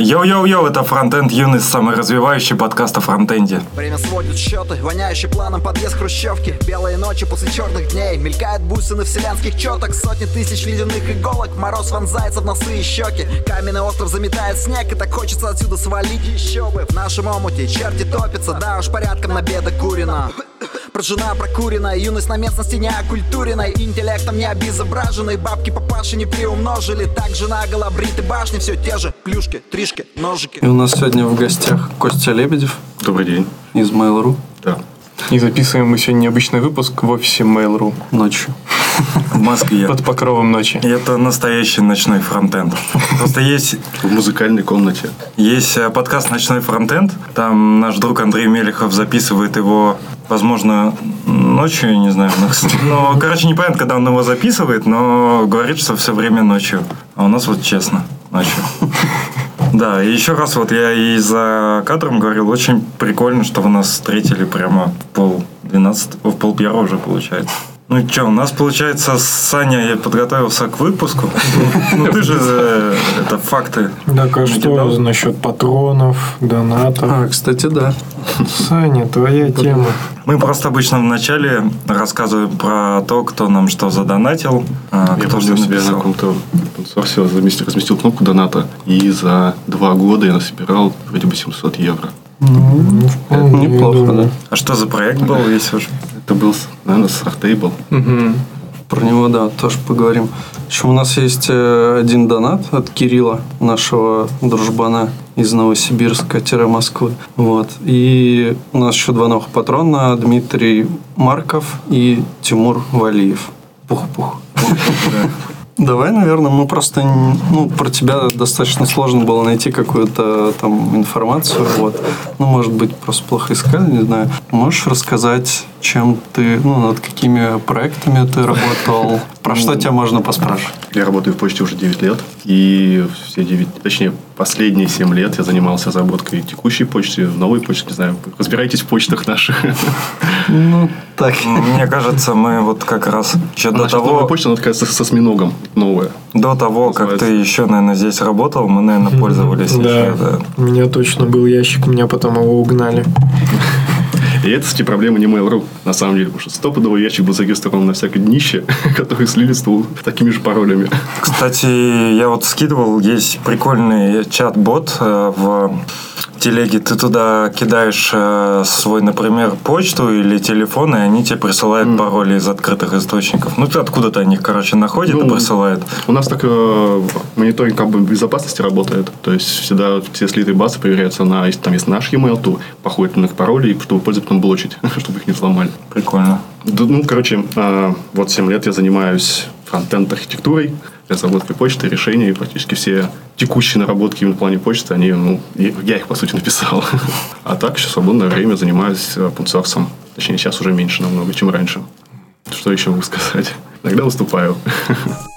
Йоу-йоу-йоу, это Фронтенд Юность, самый развивающий подкаст о фронтенде. Время сводит счеты, воняющий планом подъезд хрущевки. Белые ночи после черных дней Мелькают бусины вселенских четок Сотни тысяч ледяных иголок Мороз вонзается в носы и щеки. Каменный остров заметает снег И так хочется отсюда свалить. Еще бы В нашем омуте черти топятся Да уж порядком набедокурено Прожжена, прокурена, юность на местности не оккультуренной Интеллектом не обезображенной Бабки папаши не приумножили. Так же наголо бриты башни Все те же плюшки, тришки, ножики. И у нас сегодня в гостях Костя Лебедев. Добрый день. из Mail.ru Да. И записываем мы сегодня необычный выпуск в офисе Mail.ru ночью. В Москве. под покровом ночи. Это настоящий ночной фронтенд. Просто есть, В музыкальной комнате. есть э, подкаст «Ночной фронтенд». Там наш друг Андрей Мелехов записывает его, возможно, ночью, не знаю. но- короче, непонятно, когда он его записывает, но говорит, что все время ночью. А у нас вот честно, ночью. Да, и еще раз вот я и за кадром говорил, очень прикольно, что вы нас встретили прямо в пол двенадцатого, в пол первого уже получается. Ну что, у нас получается с Саней я подготовился к выпуску. Ну ты же э, это факты. Так, а что насчет патронов, донатов? А, кстати, да. Саня, твоя тема. Мы просто обычно вначале рассказываем про то, кто нам что задонатил, а, Я кто что написал. заместил, разместил кнопку доната. И за два года я насобирал вроде бы 700 евро. Ну, вполне, Неплохо, да. А что за проект был весь уже? Это был, наверное, с Artable. Мгм. Про него, да, тоже поговорим. Еще у нас есть э, один донат от Кирилла, нашего дружбана из Новосибирска-Москвы. Вот. И у нас еще два новых патрона. Дмитрий Марков и Тимур Валиев. Пух-пух. Давай, наверное, мы просто ну, про тебя достаточно сложно было найти какую-то там информацию. Вот. Ну, может быть, просто плохо искали, не знаю. Можешь рассказать, чем ты, ну, над какими проектами ты работал? Про что тебя можно поспрашивать? Я работаю в почте уже 9 лет. И все 9, точнее, последние 7 лет я занимался разработкой текущей почты, новой почты, не знаю. Разбирайтесь в почтах наших. Ну, так. Мне кажется, мы вот как раз еще до Наша новая того, почта, она такая со, со осьминогом. Новая. до того, как ты еще, наверное, здесь работал, мы, наверное, пользовались Да. еще, да. У меня точно был ящик, меня потом его угнали. И это, кстати, проблема не Mail.ru, на самом деле, потому что стопудовый ящик был зарегистрирован на всякое днище, который слили с такими же паролями. Кстати, я вот скидывал, есть прикольный чат-бот э, в телеге. Ты туда кидаешь э, свой, например, почту или телефон, и они тебе присылают пароли из открытых источников. Ну, ты откуда-то они короче, находят и Ну, присылают. У нас так э, мониторинг как бы безопасности работает. То есть, всегда все слитые базы проверяются на, если там есть наш e-mail, то походят на их пароли, чтобы пользователь потом блочить, чтобы их не взломали. Прикольно. Да, Ну, короче, э, вот 7 лет я занимаюсь фронтенд архитектурой, разработкой почты, решений. Практически все текущие наработки именно в плане почты, они, ну, я их, по сути, написал. А так, еще свободное время занимаюсь пунксорсом. Точнее, сейчас уже меньше намного, чем раньше. Что еще могу сказать? Иногда выступаю.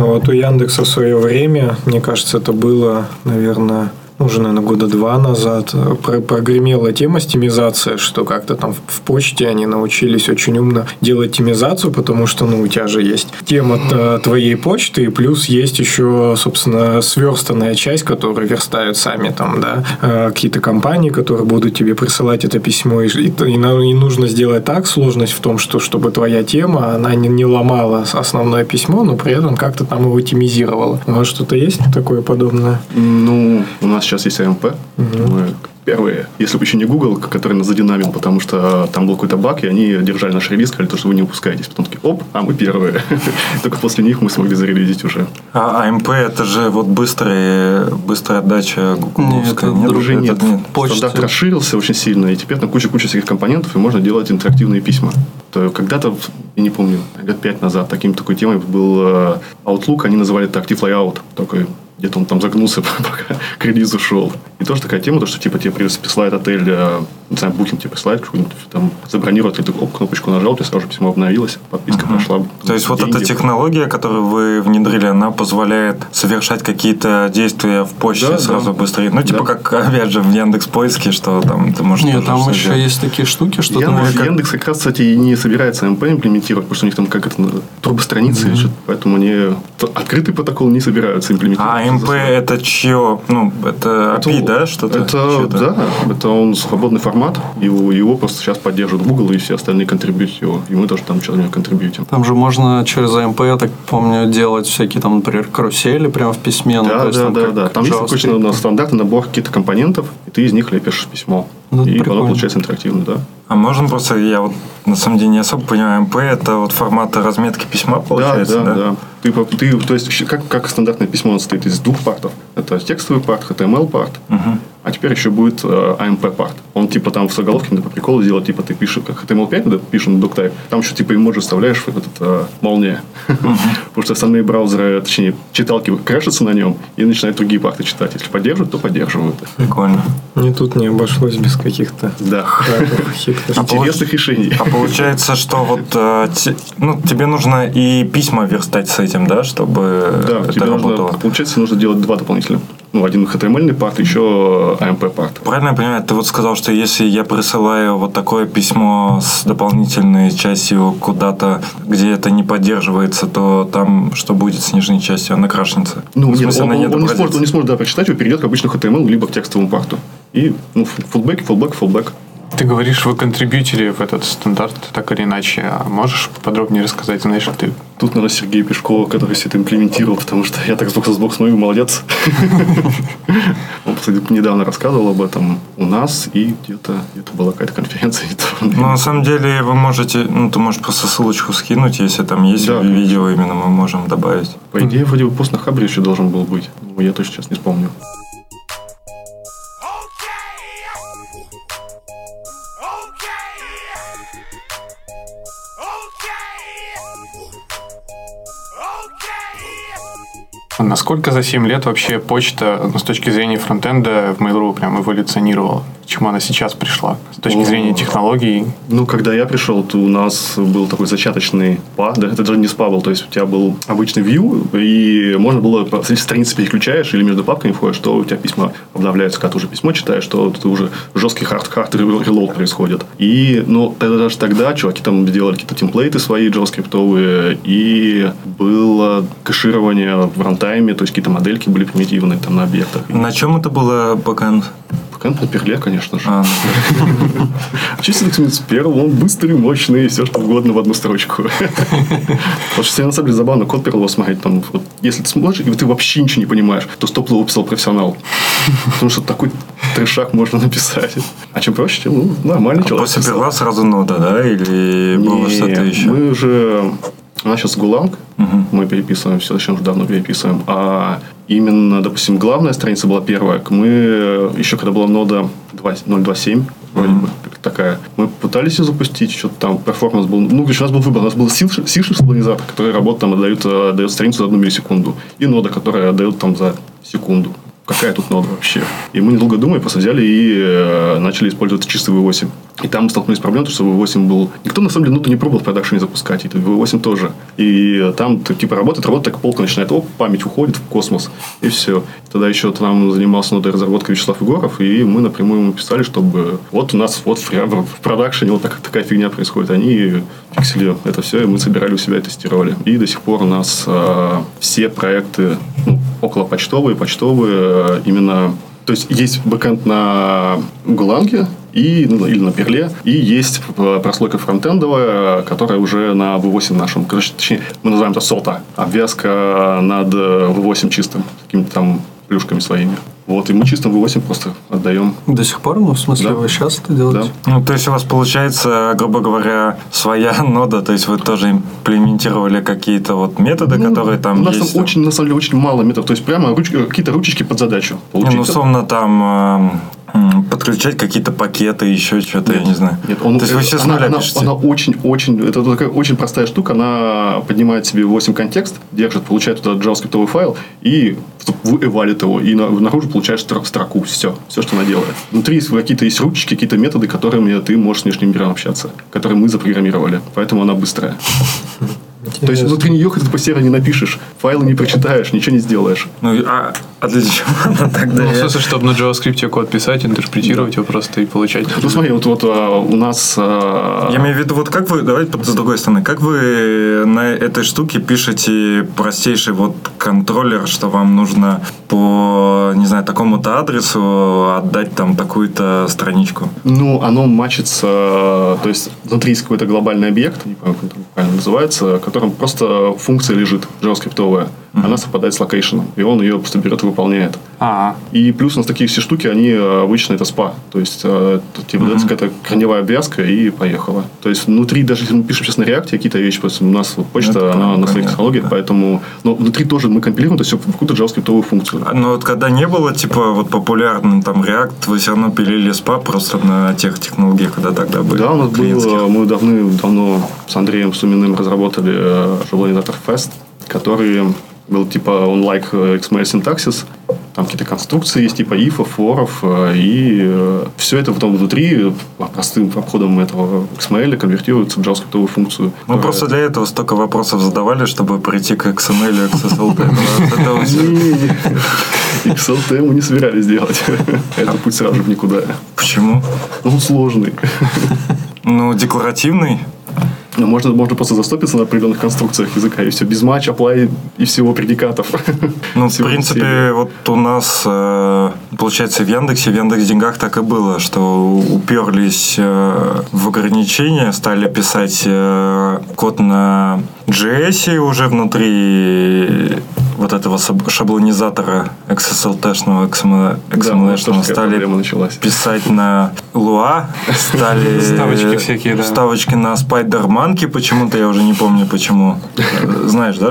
Вот у Яндекса в свое время, мне кажется, это было, наверное, уже, наверное, года два назад, э, про- прогремела тема стимизация, что как-то там в- почте они научились очень умно делать тимизацию, потому что, ну, у тебя же есть тема твоей почты, и плюс есть еще, собственно, сверстанная часть, которую верстают сами там, да, э, какие-то компании, которые будут тебе присылать это письмо, и, и, и нужно сделать так, сложность в том, что чтобы твоя тема, она не, не ломала основное письмо, но при этом как-то там его тимизировала. У вас что-то есть такое подобное? Ну, у нас сейчас есть AMP. Мы первые, если бы еще не Google, который нас задинамил, потому что там был какой-то баг, и они держали наш релиз, сказали, то, что вы не выпускаетесь. Потом такие, оп, а мы первые. Только после них мы смогли зарелизить уже. А AMP это же вот быстрая, быстрая отдача гугловская. это Уже нет. нет. Стандарт расширился очень сильно, и теперь там куча-куча всяких компонентов, и можно делать интерактивные письма. То когда-то, я не помню, лет пять назад таким такой темой был э, Outlook, они называли это Active Layout, такой где-то он там загнулся, пока к релизу шел. И тоже такая тема, то, что типа тебе присылает отель э, не знаю, букинг тебе присылает, какую-нибудь там забронировать, ты оп, кнопочку нажал, тебе сразу же письмо обновилось, подписка прошла. То есть вот Деньги. эта технология, которую вы внедрили, она позволяет совершать какие-то действия в почте Да, сразу да. быстрее. Ну, типа Да. как, опять же, в Яндекс Поиске, что там ты можешь... Нет, там еще делать. есть такие штуки, что там Яндекс, как- Яндекс как раз, кстати, и не собирается МП имплементировать, потому что у них там как это, турбостраницы, или что-то, поэтому они открытый протокол не собираются имплементировать. А МП это чье? Ну, это API, да, что-то? Это, да, это он свободный формат, его, его просто сейчас поддерживает Google и все остальные контрибьют его, и мы тоже там что-то контрибьютим. Там же можно через AMP, я так помню, делать всякие там, например, карусели прямо в письме. ну, то Да, есть да, там да, как да. Там есть обычно на стандартный набор каких-то компонентов, и ты из них лепишь письмо. Ну, это и прикольно. оно получается интерактивно, да. А можно просто, я вот на самом деле не особо понимаю, МП это вот формат разметки письма получается, да, да, да. Ты, по- ты, то есть, как, как стандартное письмо, оно состоит из двух партов. Это текстовый парт, HTML парт, а теперь еще будет э, AMP парт. Он типа там в заголовке, ну, по приколу делать, типа ты пишешь, как HTML5, когда пишем на DocType, там еще типа эмоджи вставляешь в этот э, молния. Потому что остальные браузеры, точнее, читалки крашатся на нем и начинают другие парты читать. Если поддерживают, то поддерживают. Прикольно. Ни тут не обошлось без каких-то Да. хитростей. Интересных решений. А получается, что вот э, ну, тебе нужно и письма верстать с этим, да, чтобы Да, это тебе нужно, работало. получается, нужно делать два дополнительных. Ну, один HTML парт, еще Парт. Правильно я понимаю, ты вот сказал, что если я присылаю вот такое письмо с дополнительной частью куда-то, где это не поддерживается, то там что будет с нижней частью? Она крашнется. Ну, в нет, смысле, он, она не он- он не сможет, он не сможет да, прочитать, его перейдет к обычному HTML, либо к текстовому парту. И ну, фулбэк, фулбэк, фулбэк. Ты говоришь, вы контрибьютили в этот стандарт так или иначе. А можешь подробнее рассказать, знаешь, ты Тут, наверное, Сергей Пешкова, который все это имплементировал, потому что я так с бокса с бокс ну молодец. Он, кстати, недавно рассказывал об этом у нас, и где-то где была какая-то конференция. Ну, на самом деле, вы можете, ну, ты можешь просто ссылочку скинуть, если там есть видео именно, мы можем добавить. По идее, вроде бы пост на Хабре еще должен был быть. Но я точно сейчас не вспомню. Насколько за 7 лет вообще почта ну, с точки зрения фронтенда в Mail.ru прям эволюционировала? Чему она сейчас пришла? С точки О. зрения технологий? Ну, когда я пришел, то у нас был такой зачаточный SPA, да, это даже не SPA был, то есть у тебя был обычный view, и можно было, страницы переключаешь или между папками входишь, то у тебя письма обновляются, когда ты уже письмо читаешь, то ты уже жесткий hard hard reload происходит. И, ну, это даже тогда чуваки там сделали какие-то темплейты свои джаваскриптовые, и было кэширование в рантайме, то есть какие-то модельки были примитивные там на объектах. На чем это было бэкэнд? Бэкэнд на Perl е, конечно же. А, Чистый Perl, он быстрый, мощный, все что угодно в одну строчку. Потому что на самом деле забавно, код Perl смотреть, там, вот, если ты смотришь, и ты вообще ничего не понимаешь, то писал профессионал. Потому что такой трешак можно написать. А чем проще, тем ну, нормальный а человек. после писал. Perl а сразу нода, да? Или было что-то еще? Мы уже... У нас сейчас Гуланг, мы переписываем, все очень уже давно переписываем. А именно, допустим, главная страница была первая. Мы еще когда была нода 2 0.2.7, вроде бы такая, мы пытались ее запустить, что-то там перформанс был. Ну, короче, у нас был выбор. У нас был C-Sharp шаблонизатор, который работает, там, отдает, э, отдает страницу за одну миллисекунду. И нода, которая отдает там за секунду. Какая тут нода вообще? И мы недолго думая, просто взяли и э, начали использовать чистый V8. И там мы столкнулись с проблемой, что V8 был... Никто, на самом деле, ноду не пробовал в продакшене запускать, и V8 тоже. И там ты, типа работает, работает, так полка начинает, оп, память уходит в космос, и все. Тогда еще там занимался нодой разработкой Вячеслав Егоров, и мы напрямую ему писали, чтобы вот у нас вот в, в продакшене вот так, такая фигня происходит. Они фиксили это все, и мы собирали у себя и тестировали. И до сих пор у нас э, все проекты ну, около почтовые, почтовые, э, именно то есть есть бэкэнд на Гуланге и, ну, или на Перле, и есть э, прослойка фронтендовая, которая уже на V8 нашем. Короче, точнее, мы называем это сота. Обвязка над э, V8 чистым, какими-то там плюшками своими. Вот, и мы чистым V8 просто отдаем. До сих пор, ну, в смысле, Да. вы сейчас это делаете? Ну, то есть у вас получается, грубо говоря, своя нода, то есть вы тоже имплементировали какие-то вот методы, Ну, которые там У нас есть. там очень, на самом деле, очень мало методов. То есть, прямо руч- какие-то ручечки под задачу. Не, Получить ну, условно, там м, подключать какие-то пакеты, еще что-то, я не знаю. Нет, он, То есть вы все с она, нуля она, пишете? она очень-очень, это такая очень простая штука, она поднимает себе 8 контекст, держит, получает туда JavaScript файл и валит его, и на- наружу получаешь стро- строку, все, все, что она делает. Внутри есть какие-то есть ручки, какие-то методы, которыми ты можешь с внешним миром общаться, которые мы запрограммировали, поэтому она быстрая. То есть внутри нее хоть по серверу не напишешь, файлы не прочитаешь, ничего не сделаешь. Ну, а, а для чего она тогда? Ну, в смысле, чтобы на JavaScript код писать, интерпретировать его просто и получать. Ну смотри, вот, вот а, у нас... а, Я имею в виду, вот как вы, давайте с другой стороны, как вы на этой штуке пишете простейший вот контроллер, что вам нужно по, не знаю, такому-то адресу отдать там такую-то страничку? Ну, оно мачится, то есть внутри есть какой-то глобальный объект, не помню, как он правильно называется, в котором просто функция лежит, JavaScript. Она совпадает с локейшеном, и он ее просто берет и выполняет. А, И плюс у нас такие все штуки, они э, обычно это спа. То есть э, тебе дается какая-то корневая обвязка и поехала. То есть внутри, даже если мы пишем сейчас на React е какие-то вещи, просто у нас вот почта, Это она на своих технологиях, да. поэтому... Но внутри тоже мы компилируем это все в какую-то JavaScript функцию. А, Ну вот когда не было, типа, вот популярным там React, вы все равно пилили спа просто на тех технологиях, когда тогда были. Да, у нас клиентских. было, мы давным-давно с Андреем Суминым разработали э, шаблонизатор Fast, который был типа он like э, XML синтаксис, там какие-то конструкции есть, типа ифов, форов, э, и все это потом внутри э, простым обходом этого XML конвертируется в JavaScript функцию. Мы которая- просто для этого столько вопросов задавали, чтобы прийти к XML и всё. Не-не-не. XLT мы не собирались делать. Это путь сразу в никуда. Почему? Ну, он сложный. Ну, декларативный. Но можно, можно просто застопиться на определенных конструкциях языка, и все, без матч, apply и всего предикатов. Ну, в принципе, всего. вот у нас, э, получается, в Яндексе, в Яндекс Деньгах так и было, что уперлись э, в ограничения, стали писать э, код на JS уже внутри вот этого шаблонизатора XSLT-шного, Да, XML-шного, тоже такая стали писать на Lua, стали Вставочки всякие, да. вставочки на Spider Monkey почему-то, я уже не помню почему. Э, Знаешь, да?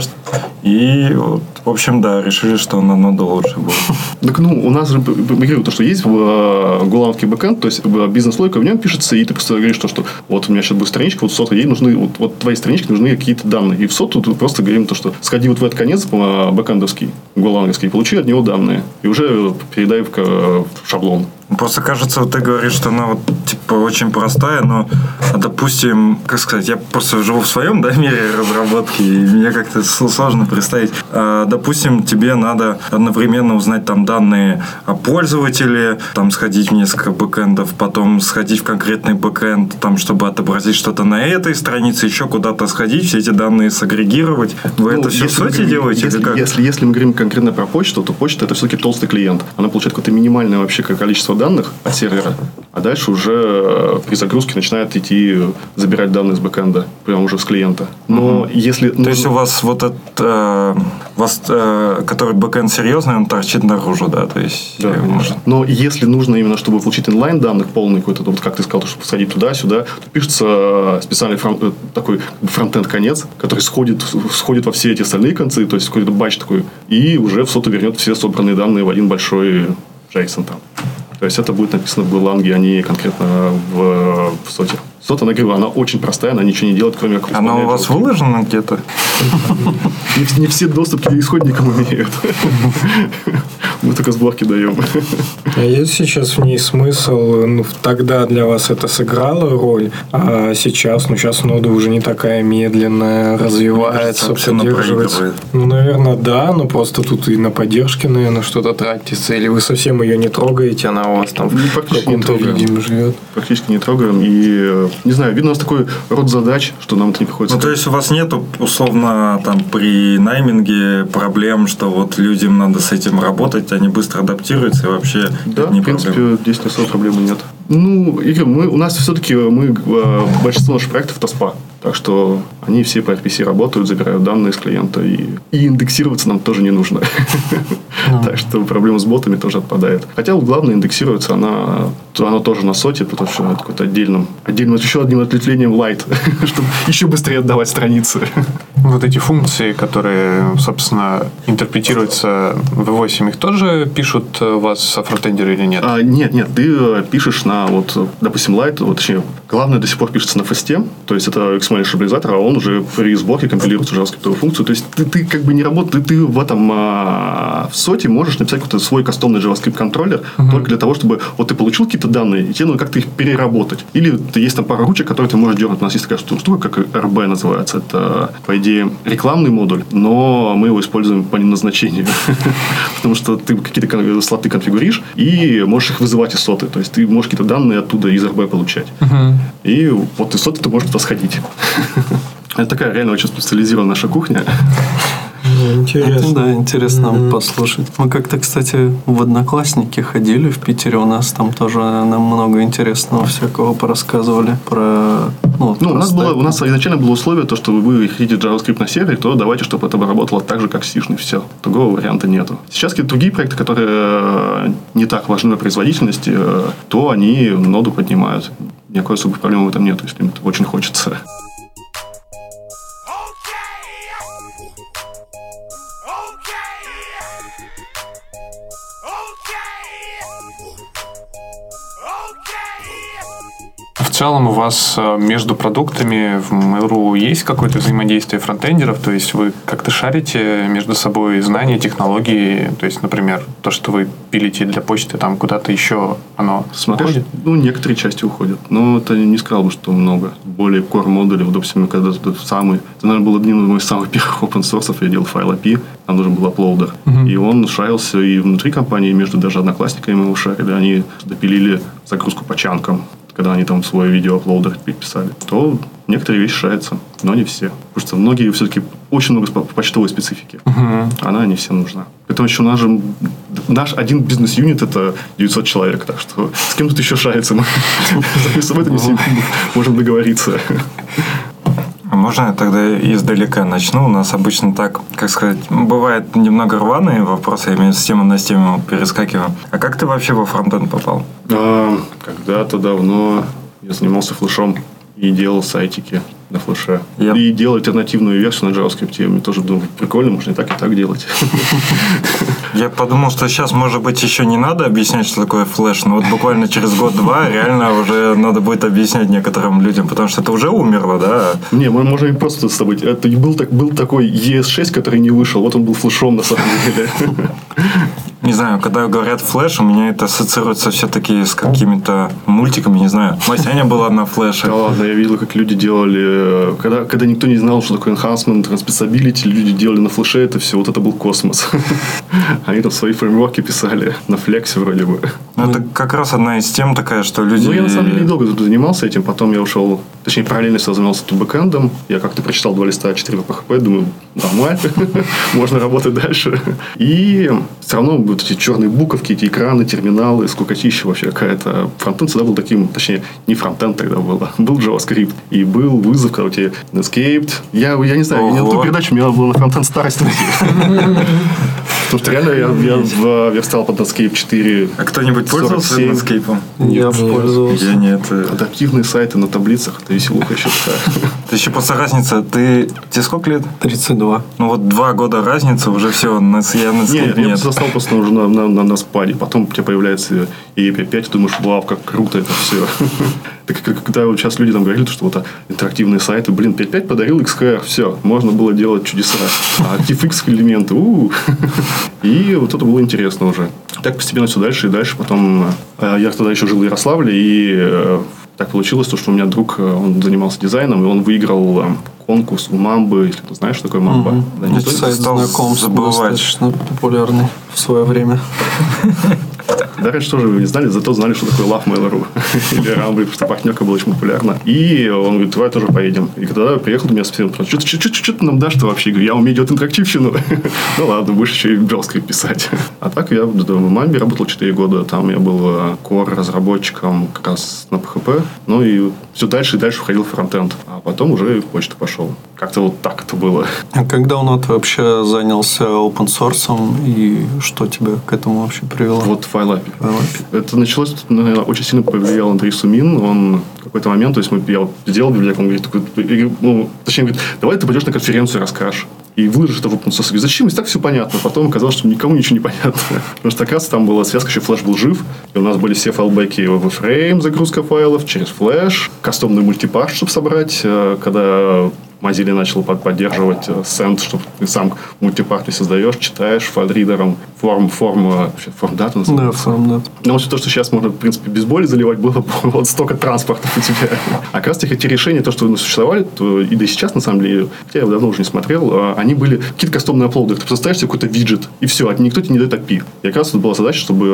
И вот, в общем, да, решили, что намного лучше будет. Так, ну, у нас же, говорю, то, что есть в э, голландский бэкэнд, то есть э, бизнес-логика в нем пишется, и ты просто говоришь, то, что вот у меня сейчас будет страничка, вот сота, ей нужны, вот, вот твоей страничке нужны какие-то данные. И в соту ты просто говорим то, что сходи вот в этот конец э, бэкэндовский, голландский, и получи от него данные. И уже передай в шаблон. Просто кажется, вот ты говоришь, что она вот типа очень простая, но, допустим, как сказать, я просто живу в своем да, мире разработки, и мне как-то сложно представить. А, допустим, тебе надо одновременно узнать там данные о пользователе, там сходить в несколько бэкэндов, потом сходить в конкретный бэкэнд, там, чтобы отобразить что-то на этой странице, еще куда-то сходить, все эти данные сагрегировать. Вы Ну, это все в соте делаете если, или как? Если, если мы говорим конкретно про почту, то почта это все-таки толстый клиент. Она получает какое-то минимальное вообще количество данных от сервера, а дальше уже э, при загрузке начинает идти э, забирать данные с бэкэнда, прямо уже с клиента. Но если... То есть у вас вот этот, э, вас, э, который бэкэнд серьезный, он торчит наружу, да? То есть, Да, э, может- Но если нужно именно, чтобы получить inline данных полный какой-то, вот как ты сказал, чтобы сходить туда-сюда, то пишется э, специальный фрон- э, такой фронтенд конец, который сходит, сходит во все эти остальные концы, то есть какой-то batch такой, и уже в соту вернет все собранные данные в один большой JSON там. То есть это будет написано в Golang, а не конкретно в, в соте. Сота, она, говорю, она очень простая, она ничего не делает, кроме как Она у вас выложена где-то? Не, вс- не все доступ к исходникам имеют. Мы только сборки даем. А есть сейчас в ней смысл, ну, тогда для вас это сыграло роль, а сейчас, ну, сейчас нода уже не такая медленная, развивается, поддерживается. Ну, наверное, да, но просто тут и на поддержке, наверное, что-то тратится, или вы совсем ее не трогаете, она у вас там Ну, в практически не каком-то виде живет. практически не трогаем. И, э, не знаю, видно у нас такой род задач, что нам это не приходится. Ну, то есть у вас нету, условно, там, при найминге проблем, что вот людям надо с этим работать, они быстро адаптируются, и вообще да, не в принципе, проблема. здесь особо проблемы нет. Ну, Игорь, мы, у нас все-таки мы, э, большинство наших проектов это спа. Так что они все по RPC работают, забирают данные с клиента. И, и индексироваться нам тоже не нужно. Так что проблема с ботами тоже отпадает. Хотя вот главное индексируется, она, она тоже на соте, потому что это какой-то отдельным, отдельным, еще одним ответвлением light, чтобы еще быстрее отдавать страницы. Вот эти функции, которые, собственно, интерпретируются в 8, их тоже пишут у вас фронтендеры или нет? А, нет, нет, ты э, пишешь на, вот, допустим, Light, вот, точнее, главное до сих пор пишется на фасте, то есть это XML шаблизатор, а он уже при сборке компилирует уже JavaScript функцию, то есть ты, ты как бы не работаешь, ты, ты в этом, а, в соте можешь написать какой-то свой кастомный JavaScript контроллер uh-huh. только для того, чтобы вот ты получил какие-то данные, и тебе нужно как-то их переработать. Или есть там пара ручек, которые ты можешь дернуть. У нас есть такая штука, как RB называется. Это, по идее, рекламный модуль, но мы его используем по назначению. Потому что ты какие-то слоты конфигуришь и можешь их вызывать из соты. То есть ты можешь какие-то данные оттуда из RB получать. И вот из соты ты можешь восходить. Это такая реально очень специализированная наша кухня. Интересно. Это, да, интересно mm-hmm. послушать. Мы как-то, кстати, в Одноклассники ходили в Питере. У нас там тоже нам много интересного всякого порассказывали про... Ну, ну у, нас было, у нас изначально было условие, то, что вы хотите JavaScript на сервере, то давайте, чтобы это работало так же, как с Все. Другого варианта нету. Сейчас какие-то другие проекты, которые э, не так важны на производительности, э, то они ноду поднимают. Никакой особой проблемы в этом нет, если им очень хочется. Целом у вас э, между продуктами в Mail.ru есть какое-то взаимодействие фронтендеров? То есть вы как-то шарите между собой знания, технологии? То есть, например, то, что вы пилите для почты, там куда-то еще оно Смотришь, уходит? Ну, некоторые части уходят. Но это не сказал бы, что много. Более core модулей, допустим, когда самый... Это, наверное, был один из моих самых первых open source, я делал файл API, там нужен был аплоудер. Uh-huh. И он шарился и внутри компании, и между даже одноклассниками его шарили. Они допилили загрузку по чанкам когда они там свой видеоаплоудер писали, то некоторые вещи шарятся, но не все. Потому что многие все-таки очень много по почтовой специфики. Uh-huh. Она не всем нужна. Поэтому еще наш, наш один бизнес-юнит это 900 человек, так что с кем тут еще шарится? Мы с об этом не можем договориться. Можно я тогда издалека начну? У нас обычно так, как сказать, бывает немного рваные вопросы, я с темы на тему перескакиваю. А как ты вообще во фронтенд попал? А, когда-то давно я занимался флешом и делал сайтики на флеше. Yep. И делать альтернативную версию на JavaScript. Мне тоже думаю, прикольно, можно и так, и так делать. Я подумал, что сейчас, может быть, еще не надо объяснять, что такое флеш, но вот буквально через год-два реально уже надо будет объяснять некоторым людям, потому что это уже умерло, да? Не, мы можем просто с тобой... Это был, так, был такой ES6, который не вышел, вот он был флешом на самом деле. Не знаю, когда говорят флеш, у меня это ассоциируется все-таки с какими-то мультиками, не знаю. Масяня была на флеше. Да ладно, я видел, как люди делали... Когда, когда никто не знал, что такое enhancement, transpissability, люди делали на флеше это все, вот это был космос. Они там свои фреймворки писали на флексе вроде бы. Ну, это как раз одна из тем такая, что люди... Ну, я на самом деле недолго занимался этим, потом я ушел Точнее, параллельно я занимался тут бэкэндом. Я как-то прочитал два листа 4 по PHP, думаю, нормально, можно работать дальше. И все равно вот эти черные буковки, эти экраны, терминалы, скукотища вообще какая-то. Фронтенд всегда был таким, точнее, не фронтенд тогда было, был JavaScript. И был вызов, у тебя Netscape. Я, я не знаю, я на ту передачу, мне надо было на фронтенд старость Потому что реально я, я верстал под Netscape 4. А кто-нибудь пользовался Netscape? Я пользовался. Я нет. Адаптивные сайты на таблицах, это веселуха еще такая. Ты еще просто разница, ты... Тебе сколько лет? 32. Ну вот два года разница, уже все, я на Нет, я застал просто уже на, на, на, на спаде. Потом у тебя появляется EEP5, ты думаешь, вау, как круто это все. Так когда вот сейчас люди там говорили, что вот интерактивные сайты, блин, 5.5 подарил XKR, все, можно было делать чудеса. А ActiveX элементы, у И вот это было интересно уже. Так постепенно все дальше и дальше. Потом э, я тогда еще жил в Ярославле, и э, так получилось, то, что у меня друг, э, он занимался дизайном, и он выиграл конкурс у Мамбы, если ты знаешь, что такое Мамба. Угу. Да, не сайт знакомств забывать. достаточно популярный в свое время. Да, раньше тоже не знали, зато знали, что такое Love Mail.ru или Rumble, потому что партнерка была очень популярна. И он говорит, давай тоже поедем. И когда приехал, меня спросил, что, ты нам дашь-то вообще? Я говорю, я умею делать интерактивщину. ну ладно, будешь еще и JavaScript писать. а так я в Мамбе работал 4 года. Там я был э, core разработчиком как раз на PHP. Ну и все дальше и дальше входил в фронтенд. А потом уже в почту пошел. Как-то вот так это было. А когда он вообще занялся open source и что тебя к этому вообще привело? Вот API Это началось, наверное, очень сильно повлиял Андрей Сумин. Он в какой-то момент, то есть мы, я вот сделал библиотеку, он говорит, такой, ну, точнее, говорит, давай ты пойдешь на конференцию и расскажешь и выложишь это в open source. Зачем? Если так все понятно. Потом оказалось, что никому ничего не понятно. Потому что, оказывается, там была связка, еще флеш был жив, и у нас были все файлбеки в frame, загрузка файлов через флеш, кастомный мультипаш, чтобы собрать, э, когда Mozilla начал поддерживать э, send, что ты сам мультипарты создаешь, читаешь файлридером форм, форм, форм дата Да, форм дата. Но вот то, что сейчас можно, в принципе, без боли заливать, было вот столько транспорта у тебя. А как раз таки эти решения, то, что существовали, то и до сейчас, на самом деле, хотя я давно уже не смотрел, а, они были какие-то кастомные upload ы. Ты представляешь себе какой-то виджет, и все, а никто тебе не дает API. И как раз тут была задача, чтобы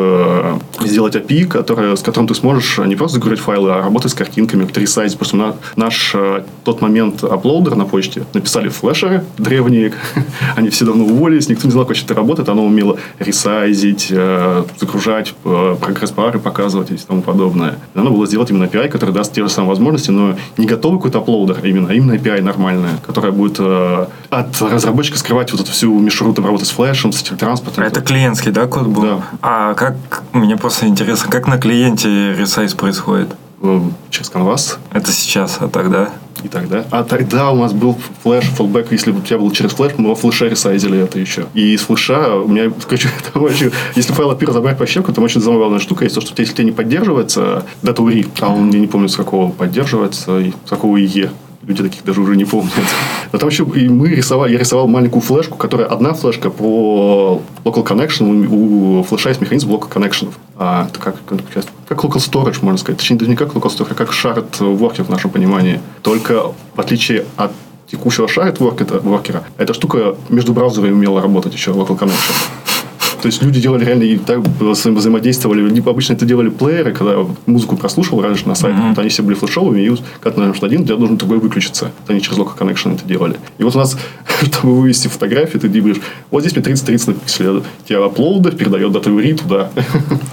э, сделать API, который, с которым ты сможешь не просто загружать файлы, а работать с картинками, ресайзить. Просто на, наш э, тот момент аплоудер на почте написали флешеры древние, они все давно уволились, никто не знал, как это работает, оно умело ресайзить, э, загружать, э, прогресс-бары показывать и тому подобное. И надо было сделать именно API, который даст те же самые возможности, но не готовый какой-то аплоудер именно, а именно API нормальная, которая будет э, от разработчика скрывать вот эту всю мишуру там, работы с флешем, с этим транспортом. А это клиентский, да, код был? Да. А как, мне просто интересно, как на клиенте ресайз происходит? Через Canvas. Это сейчас, а тогда? и тогда. А тогда у нас был флеш, фоллбэк, если бы у тебя был через флеш, мы во флеше ресайзили это еще. И из флеша у меня, короче, там очень, если файл API разобрать по щеку, там очень забавная штука есть, то, что если тебе не поддерживается дата URI, а он, я не помню, с какого поддерживается, и с какого IE, Люди таких даже уже не помнят. Но там еще и мы рисовали, я рисовал маленькую флешку, которая одна флешка по local connection. У флеша есть механизм local connection. А, это как, как local storage, можно сказать. Точнее, не как local storage, а как shared worker в нашем понимании. Только в отличие от текущего shared worker, эта штука между браузерами умела работать еще, local connection. То есть люди делали реально и так взаимодействовали. Либо обычно это делали плееры, когда музыку прослушал раньше на сайте, mm-hmm. вот они все были флешовыми, и когда нажмешь один, у тебя должен другой выключиться. Вот они через Local Connection это делали. И вот у нас, чтобы вывести фотографии, ты говоришь, вот здесь мне 30-30 написали, тебя uploader передает data URI туда.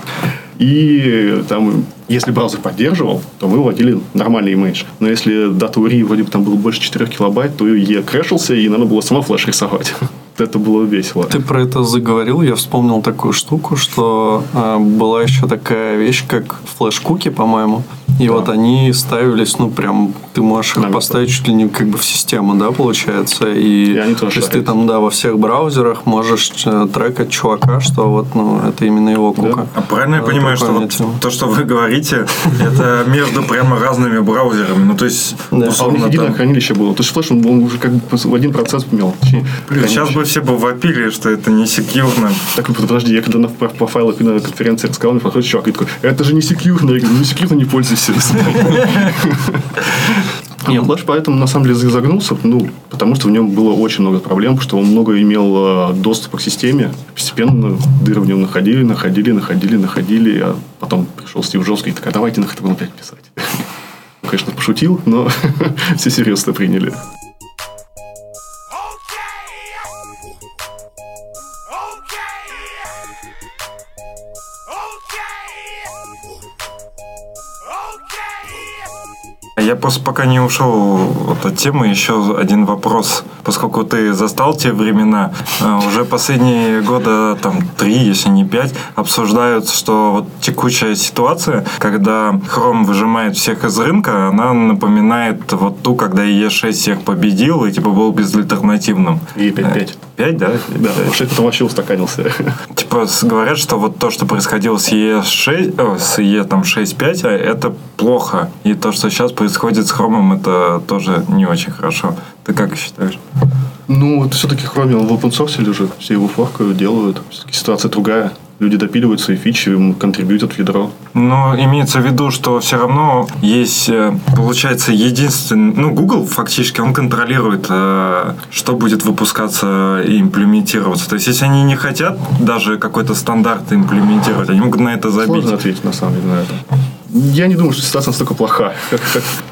И там, если браузер поддерживал, то мы вводили нормальный имидж. Но если data URI вроде бы там было больше 4 килобайт, то IE крэшился, и надо было сама флеш рисовать это было весело. Ты про это заговорил, я вспомнил такую штуку, что э, была еще такая вещь, как флеш-куки, по-моему. И да. вот они ставились, ну, прям, ты можешь их поставить чуть ли не как бы в систему, да, получается. И, и они тоже то есть, ты там, да, во всех браузерах можешь э, трекать чувака, что вот, ну, это именно его кука. Да. А правильно я понимаю, что вот то, что вы говорите, это между прямо разными браузерами, ну, то есть... Да. А у них единое хранилище было. То есть, флеш, он уже как бы в один процесс имел. Сейчас бы все бы вопили, что это не секьюрно. Так, подожди, я когда на, по, по файлу на конференции рассказал, мне подходит чувак и такой, это же не секьюрно. Я говорю, не секьюрно, не пользуйся. Нет, Flash поэтому на самом деле загнулся, ну, потому что в нем было очень много проблем, что он много имел э, доступа к системе. Постепенно дыры в нем находили, находили, находили, находили, а потом пришел Стив Джобс и говорит, так, а давайте на это будем опять писать. Конечно, пошутил, но все серьезно приняли. Я просто пока не ушел от темы, еще один вопрос. Поскольку ты застал те времена, э, уже последние года, там, три, если не пять, обсуждаются, что вот текущая ситуация, когда Chrome выжимает всех из рынка, она напоминает вот ту, когда E6 всех победил и типа был безальтернативным. И 5-5. 5, да? Да, потому что это вообще устаканился. Типа говорят, что вот то, что происходило с E6, о, с E там 6.5, это плохо. И то, что сейчас происходит с Chrome, это тоже не очень хорошо. Ты как считаешь? Ну, это все-таки он в open source лежит. Все его форкают, делают. Ситуация другая люди допиливают свои фичи, контрибьютят в ядро. Но имеется в виду, что все равно есть, э, получается, единственный... Ну, Google фактически, он контролирует, э, что будет выпускаться и имплементироваться. То есть, если они не хотят даже какой-то стандарт имплементировать, они могут на это забить. Сложно ответить, на самом деле, на это. Я не думаю, что ситуация настолько плоха.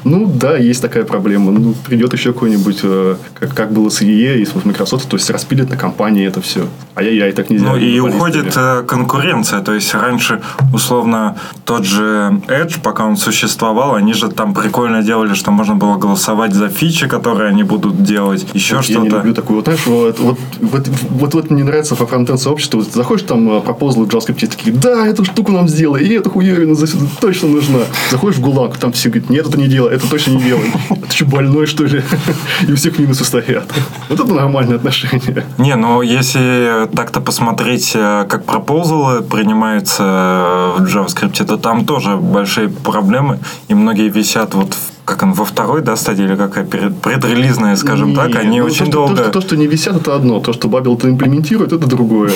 Ну, да, есть такая проблема. Ну, придет еще какой-нибудь, э, как, как было с EE и с Microsoft, то есть распилит на компании это все. Ай-яй-яй, так нельзя. Ну и уходит э, конкуренция. То есть раньше, условно, тот же Edge, пока он существовал, они же там прикольно делали, что можно было голосовать за фичи, которые они будут делать, еще Вот Я не что-то. люблю такую. Вот, знаешь, вот, вот, вот, вот, вот мне нравится во фронтенд сообществе. Вот заходишь там, э, пропозлы в JavaScript, такие, да, эту штуку нам сделай, и эту хуевину точно нужна. Заходишь в ГУЛАГ, там все говорят, нет, это не делай, это точно не делай. Ты что, больной, что ли? И у всех минусы стоят. Вот это нормальное отношение. Не, ну если так-то посмотреть, э, как пропозалы принимаются э, в JavaScript, то там тоже большие проблемы, и многие висят вот в- как он во второй, да, стадии, или какая предрелизная, скажем так, Не, они ну, очень то, долго... То что, то, что не висят, это одно. То, что Бабел это имплементирует, это другое.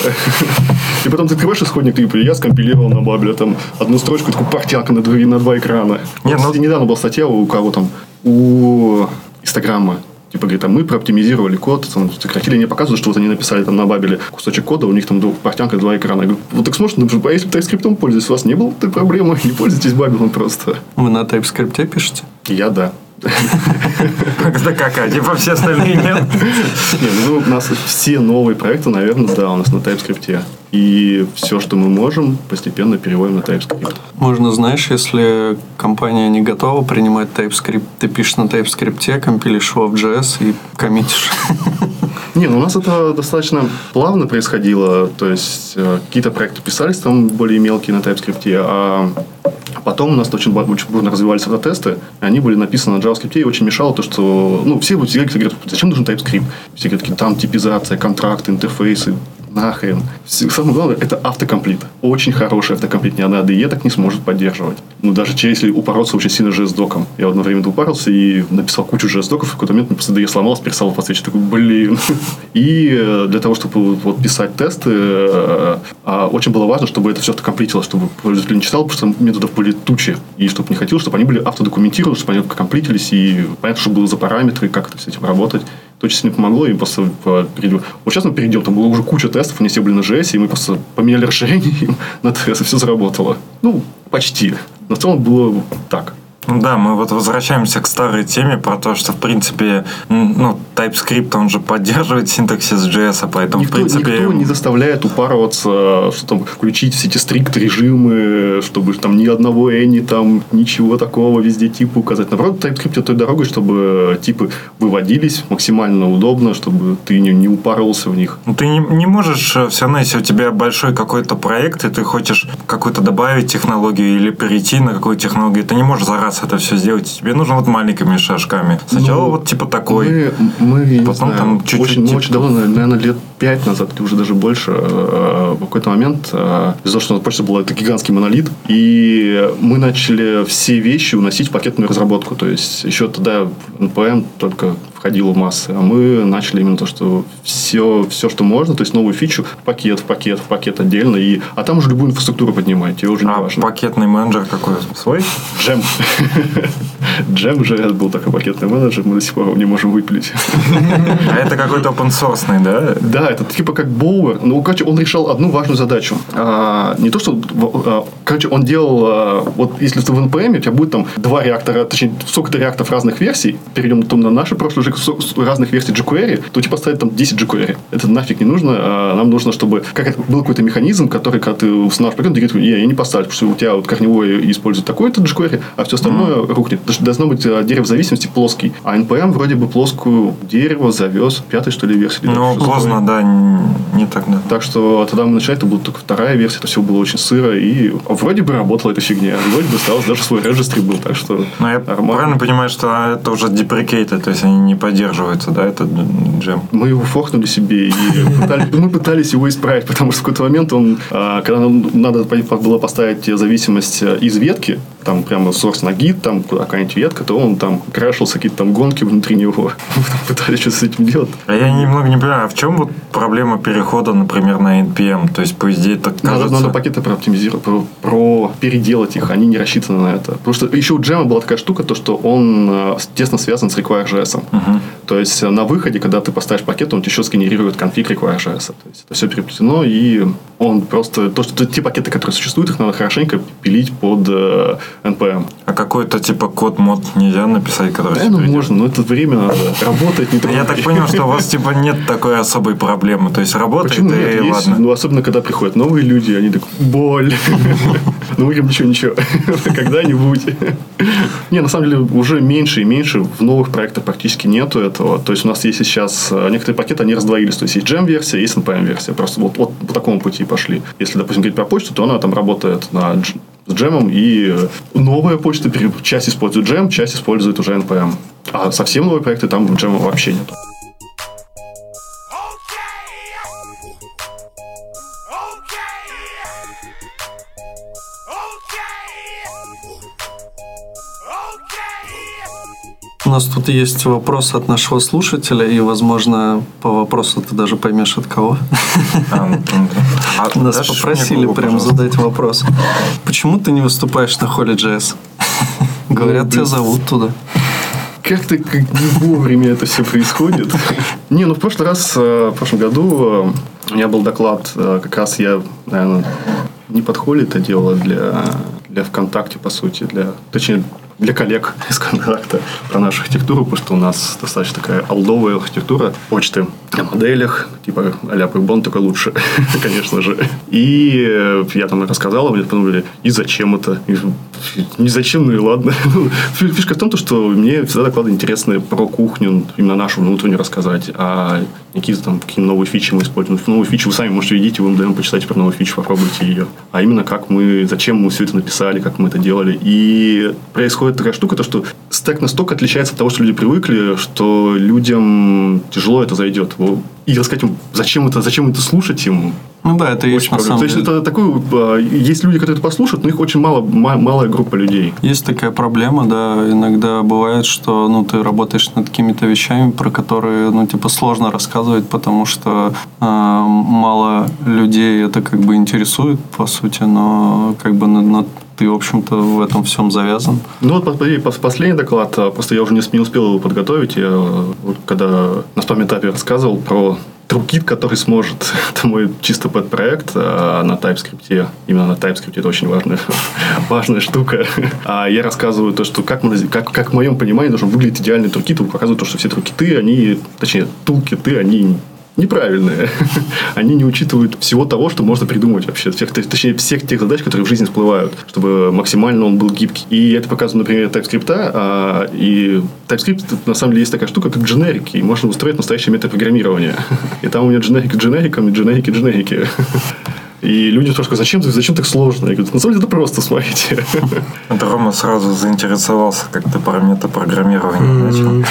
И потом ты открываешь исходник, ты я скомпилировал на Бабеле там одну строчку, такую портянка на, два- на два экрана. Не, Вот, ну- недавно была статья у кого там, у Инстаграма. Типа, говорит, а мы прооптимизировали код, там, сократили, не показывают, что вот они написали там на Бабеле кусочек кода, у них там двух- портянка, два экрана. Я говорю, вот так сможешь, ну, а если бы TypeScript пользуетесь, у вас не было этой проблемы, не пользуйтесь Бабелом просто. Вы на TypeScript пишете? Я да. Да какая, типа все остальные нет. Не, ну, у нас все новые проекты, наверное, да, у нас на TypeScript. И все, что мы можем, постепенно переводим на TypeScript. Можно, знаешь, если компания не готова принимать TypeScript, ты пишешь на TypeScript, компилишь его в JS и коммитишь. Не, ну у нас это достаточно плавно происходило. То есть э, какие-то проекты писались там более мелкие на TypeScript, а потом у нас очень, очень бурно развивались автотесты, и они были написаны на JavaScript, и очень мешало то, что... Ну, все вот все говорят, зачем нужен TypeScript? Все говорят, там типизация, контракты, интерфейсы, нахрен. Самое главное, это автокомплит. Очень хороший автокомплит. Ни одна ADE так не сможет поддерживать. Ну, даже если упороться очень сильно JS-доком. Я одно время упарился и написал кучу JS-доков, в какой-то момент мне просто ADE сломалась, перестал подсвечивать. Такой, блин. И э, для того, чтобы вот писать тесты, э, а, очень было важно, чтобы это все автокомплитилось, чтобы пользователь не читал, потому что методов были тучи. И чтобы не хотел, чтобы они были автодокументированы, чтобы они комплитились, и понятно, что было за параметры, как это с этим работать. Это очень сильно помогло, и просто перейдем. Вот сейчас мы перейдем, там было уже куча тестов, они все были на JS, и мы просто поменяли расширение им на тест, и все заработало. Ну, почти. В целом было так. Ну Да, мы вот возвращаемся к старой теме про то, что, в принципе, ну, TypeScript, он же поддерживает синтаксис JS, а поэтому, Никто, в принципе... никто не заставляет упарываться, что там включить все эти стрикт режимы, чтобы там ни одного any, там ничего такого, везде типы указать. Наоборот, TypeScript той дорогой, чтобы типы выводились максимально удобно, чтобы ты не, не упарывался в них. Ну, ты не, не можешь, все равно, если у тебя большой какой-то проект, и ты хочешь какую-то добавить технологию или перейти на какую-то технологию, ты не можешь за раз это все сделать. Тебе нужно вот маленькими шажками. Сначала Ну, вот типа такой. Мы, мы Потом знаю, там чуть-чуть очень, типа- очень давно, наверное, лет пять назад, или уже даже больше, э, в какой-то момент, э, из-за того, что у нас почта была это гигантский монолит, и мы начали все вещи уносить в пакетную разработку. То есть, еще тогда NPM только входил в массы, а мы начали именно то, что все, все, что можно, то есть новую фичу, пакет, в пакет, в пакет отдельно, и, а там уже любую инфраструктуру поднимаете, уже не А важно. пакетный менеджер какой? Свой? Джем. Джем же был такой пакетный менеджер, мы до сих пор не можем выпилить. А это какой-то open source, да? Да, это типа как Боуэр. Ну, короче, он решал одну важную задачу. А, не то, что... а, короче, он делал... а, вот если ты в NPM, у тебя будет там два реактора, точнее, сколько-то реакторов разных версий. Перейдем на наши прошлые же со- с- разных версий jQuery, то тебе поставить там 10 jQuery. Это нафиг не нужно. А нам нужно, чтобы как это, был какой-то механизм, который, когда ты устанавливаешь пакет, ты говоришь, я, я не поставлю, потому что у тебя вот корневой использует такой-то jQuery, а все остальное рухнет. Потому что должно быть а, дерево зависимости плоский. А NPM вроде бы плоскую дерево завез пятой, что ли, версии. Ну, поздно, да, не тогда. Так что тогда мы начали, это была только вторая версия, это все было очень сыро, и вроде бы работала эта фигня, вроде бы осталось, даже свой регистри был, так что Но я нормально. правильно понимаю, что это уже deprecated, то есть они не поддерживаются, да, этот джем? Мы его форкнули себе, и пытались- мы пытались его исправить, потому что в какой-то момент он, а, когда нам надо было поставить зависимость э, из ветки, там прямо source на гид, там какая-нибудь ветка, то он там крашился, какие-то там гонки внутри него. Мы там пытались что-то с этим делать. А я немного не понимаю, а в чем вот проблема перехода например, на NPM. То есть, по идее, это Надо, кажется... надо пакеты прооптимизировать, про, про переделать их, они не рассчитаны на это. Потому что еще у Джема была такая штука, то что он э, тесно связан с Require.js. То есть э, на выходе, когда ты поставишь пакет, он тебе еще сгенерирует конфиг Require.js. То есть это все переплетено, и он просто... То, что те пакеты, которые существуют, их надо хорошенько пилить под э, NPM. А какой-то типа код-мод нельзя написать, который... Да, ну можно, но это время надо. Работать не Я так понял, что у вас типа нет такой особой проблемы. То есть работает Почему нет? и Есть, ладно. ну, особенно, когда приходят новые люди, они так, боль. Ну, мы ничего, ничего, когда-нибудь. Не, на самом деле, уже меньше и меньше в новых проектах практически нету этого. То есть, у нас есть сейчас э, некоторые пакеты, они раздвоились. То есть, есть Jam-версия, есть NPM-версия. Просто вот, вот по такому пути пошли. Если, допустим, говорить про почту, то она там работает на с джемом, и э, новая почта, часть использует джем, часть использует уже NPM. А совсем новые проекты, там джема вообще нет. У нас тут есть вопрос от нашего слушателя, и, возможно, по вопросу ты даже поймешь от кого. А, Нас попросили прям задать вопрос. Почему ты не выступаешь на холле JS? Говорят, тебя зовут туда. Как-то как не вовремя это все происходит. Не, ну в прошлый раз, э, в прошлом году э, у меня был доклад, э, как раз я, наверное, не под холле это делал, а для, для ВКонтакте, по сути, для, точнее, для коллег из контракта про нашу архитектуру, потому что у нас достаточно такая алдовая архитектура почты на моделях, типа а-ля Бон только лучше, конечно же. И э, я там рассказал, мне подумали, и зачем это? И, не зачем, ну и ладно. Ну, фи- Фишка в том, то, что мне всегда доклады интересны про кухню, именно нашу внутреннюю рассказать, а какие-то там какие новые фичи мы используем. Новые фичи вы сами можете видеть, в МДМ почитайте про новую фичу, попробуйте ее. А именно как мы, зачем мы все это написали, как мы это делали. И происходит такая штука, то, что стек настолько отличается от того, что люди привыкли, что людям тяжело это зайдет. И рассказать им, зачем это, зачем это слушать им, Ну да, это и есть очень на проблема. самом То есть, деле. это такой, э, есть люди, которые это послушают, но их очень мало, ма- малая группа людей. Есть такая проблема, да, иногда бывает, что, ну, ты работаешь над какими-то вещами, про которые, ну, типа, сложно рассказывать, потому что э, мало людей это как бы интересует, по сути, но как бы на- на- ты, в общем-то, в этом всем завязан. Ну вот пос- пос- последний доклад, а, просто я уже не, не успел его подготовить. Я э, вот когда на спам-этапе рассказывал про трубкит, который сможет. Это мой чисто пэт-проект а, на TypeScript. Именно на TypeScript это очень важная, важная штука. А я рассказываю то, что как, мы, как, как в моем понимании должен выглядеть идеальный трубкит. Показываю то, что все трубкиты, они, точнее, тулкиты, они неправильные. Они не учитывают всего того, что можно придумать вообще. Всех, точнее, всех тех задач, которые в жизни всплывают, чтобы максимально он был гибкий. И я это показываю на примере TypeScript. А, и TypeScript, на самом деле, есть такая штука, как дженерики. И можно устроить настоящее метапрограммирование. И там у меня дженерики дженериками, дженерики дженерики. И люди спрашивают, зачем, зачем так сложно? Я говорю, на самом деле это просто, смотрите. Это Рома сразу заинтересовался, как ты про метапрограммирование начал.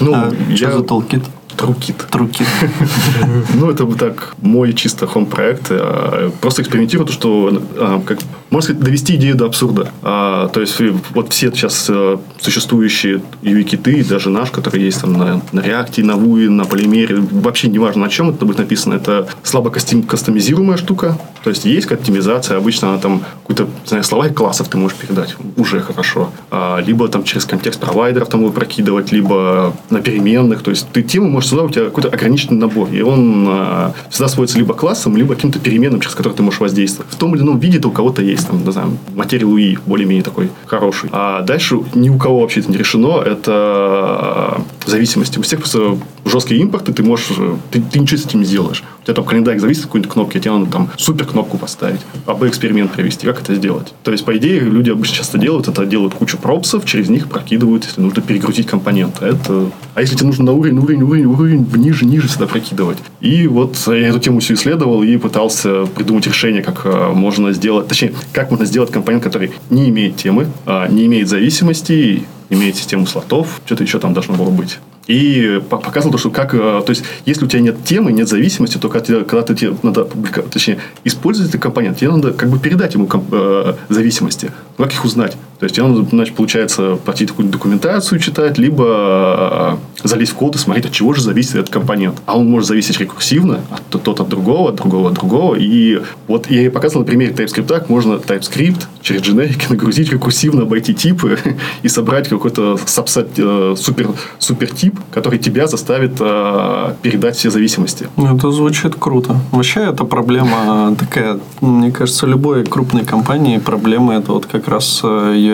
Ну, а что я за толкит? Трукит. Труки. Ну, это вот так мой чисто хом-проект. а, Просто экспериментирую, то, что, а, как, можно сказать, довести идею до абсурда. А, То есть, вот все сейчас э, существующие UI-киты, даже наш, который есть там на, на React, на Vue, на Полимере, вообще не важно, на чем это будет написано, это слабо кастомизируемая штука. То есть, есть оптимизация, обычно она там какой-то, не знаю, слова и классов ты можешь передать, уже хорошо. А, Либо там через контекст провайдеров там прокидывать, либо на переменных. То есть, ты тему можешь создать, у тебя какой-то ограниченный набор. И он а, всегда сводится либо классом, либо каким-то переменным, через который ты можешь воздействовать. В том или ином виде это у кого-то есть, там, не знаю, материя Луи более-менее такой хороший. А дальше ни у кого вообще это не решено. Это зависимости. У всех просто жесткие импорты, ты можешь, ты, ты ничего с этим не сделаешь. У тебя там календарь зависит от какой-нибудь кнопки, а тебе надо там супер кнопку поставить, АБ эксперимент провести. Как это сделать? То есть, по идее, люди обычно часто делают это, делают кучу пропсов, через них прокидывают, если нужно перегрузить компоненты. Это... А если тебе нужно на уровень, уровень, уровень, уровень, ниже, ниже всегда прокидывать. И вот я эту тему всю исследовал и пытался придумать решение, как э, можно сделать, точнее, как можно сделать компонент, который не имеет темы, а, не имеет зависимости, имеет систему слотов, что-то еще там должно было быть. И по- показывал то, что как... э, То есть, если у тебя нет темы, нет зависимости, то когда, тебе- когда ты тебе надо точнее, использовать этот компонент, тебе надо как бы передать ему комп- э, зависимости. Как их узнать? То есть, он, значит, получается, платить какую-нибудь документацию читать, либо э, залезть в код и смотреть, от чего же зависит этот компонент. А он может зависеть рекурсивно, от, тот от другого, от другого от другого. И вот я и показывал на примере TypeScript, как можно TypeScript через дженерики нагрузить рекурсивно, обойти типы и собрать какой-то сабсет, э, супер, супер тип, который тебя заставит э, передать все зависимости. Ну, это звучит круто. Вообще, это проблема такая, мне кажется, любой крупной компании проблема это вот как раз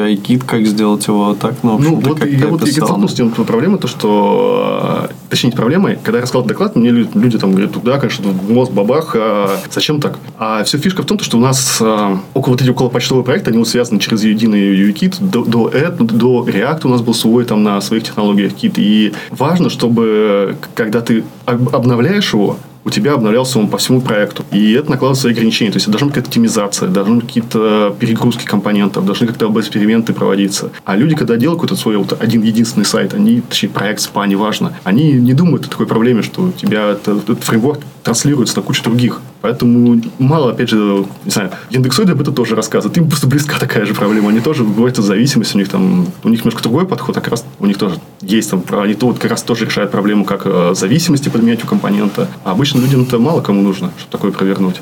UI-кит, как сделать его так, ну, ну вот как я вот я столкнулся с тем проблемой, то, что, точнее, не проблемой, когда я рассказал доклад, мне люди там говорят, да, конечно, мозг бабах, а зачем так? А все фишка в том, что у нас а, около вот эти около почтовые проекты, они вот связаны через единый UI-кит, до, до, до React у нас был свой там на своих технологиях кит, и важно, чтобы когда ты обновляешь его, у тебя обновлялся он по всему проекту. И это накладывает свои ограничения. То есть, должна быть какая-то оптимизация, должны быть какие-то перегрузки компонентов, должны как-то эксперименты проводиться. А люди, когда делают какой-то свой вот один единственный сайт, они, точнее, проект СПА, неважно, они не думают о такой проблеме, что у тебя этот, этот фреймворк транслируется на кучу других. Поэтому мало, опять же, не знаю, индексоиды об этом тоже рассказывают. Им просто близка такая же проблема. Они тоже, бывает, зависимость у них там, у них немножко другой подход, а как раз у них тоже есть там, они то вот как раз тоже решают проблему, как э, зависимости подменять у компонента. А обычно людям это мало кому нужно, чтобы такое провернуть.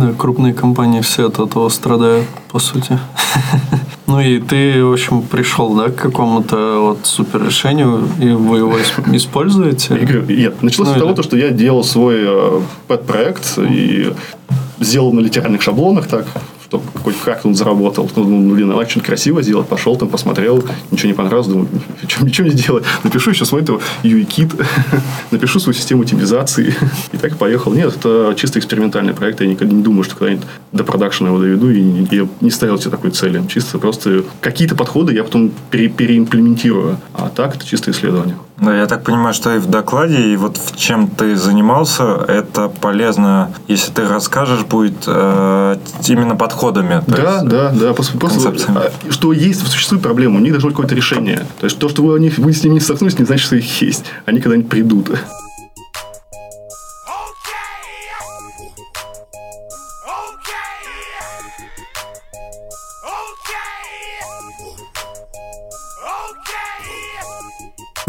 Да, крупные компании все от этого страдают, по сути. Ну и ты, в общем, пришел, да, к какому-то вот супер решению, и вы его используете? Нет, началось ну, с того, что я делал свой э, пэт-проект и сделал на литеральных шаблонах так, чтобы какой-то как он заработал. Ну, ну, блин, что-нибудь красиво сделать. Пошел там, посмотрел, ничего не понравилось. Думаю, ничего, ничего не делать. Напишу еще свой UI-кит, напишу свою систему утилизации. И так поехал. Нет, это чисто экспериментальный проект. Я никогда не думаю, что когда-нибудь до продакшена его доведу. И я не ставил себе такой цели. Чисто просто какие-то подходы я потом пере переимплементирую. А так это чисто исследование. Да, я так понимаю, что и в докладе, и вот в чем ты занимался, это полезно, если ты расскажешь, будет э, именно подходами. Да, есть, да, да. Просто, просто, а, что есть, существует проблема, у них должно быть какое-то решение. То есть то, что вы, вы с ними не столкнулись, не значит, что их есть. Они когда-нибудь придут.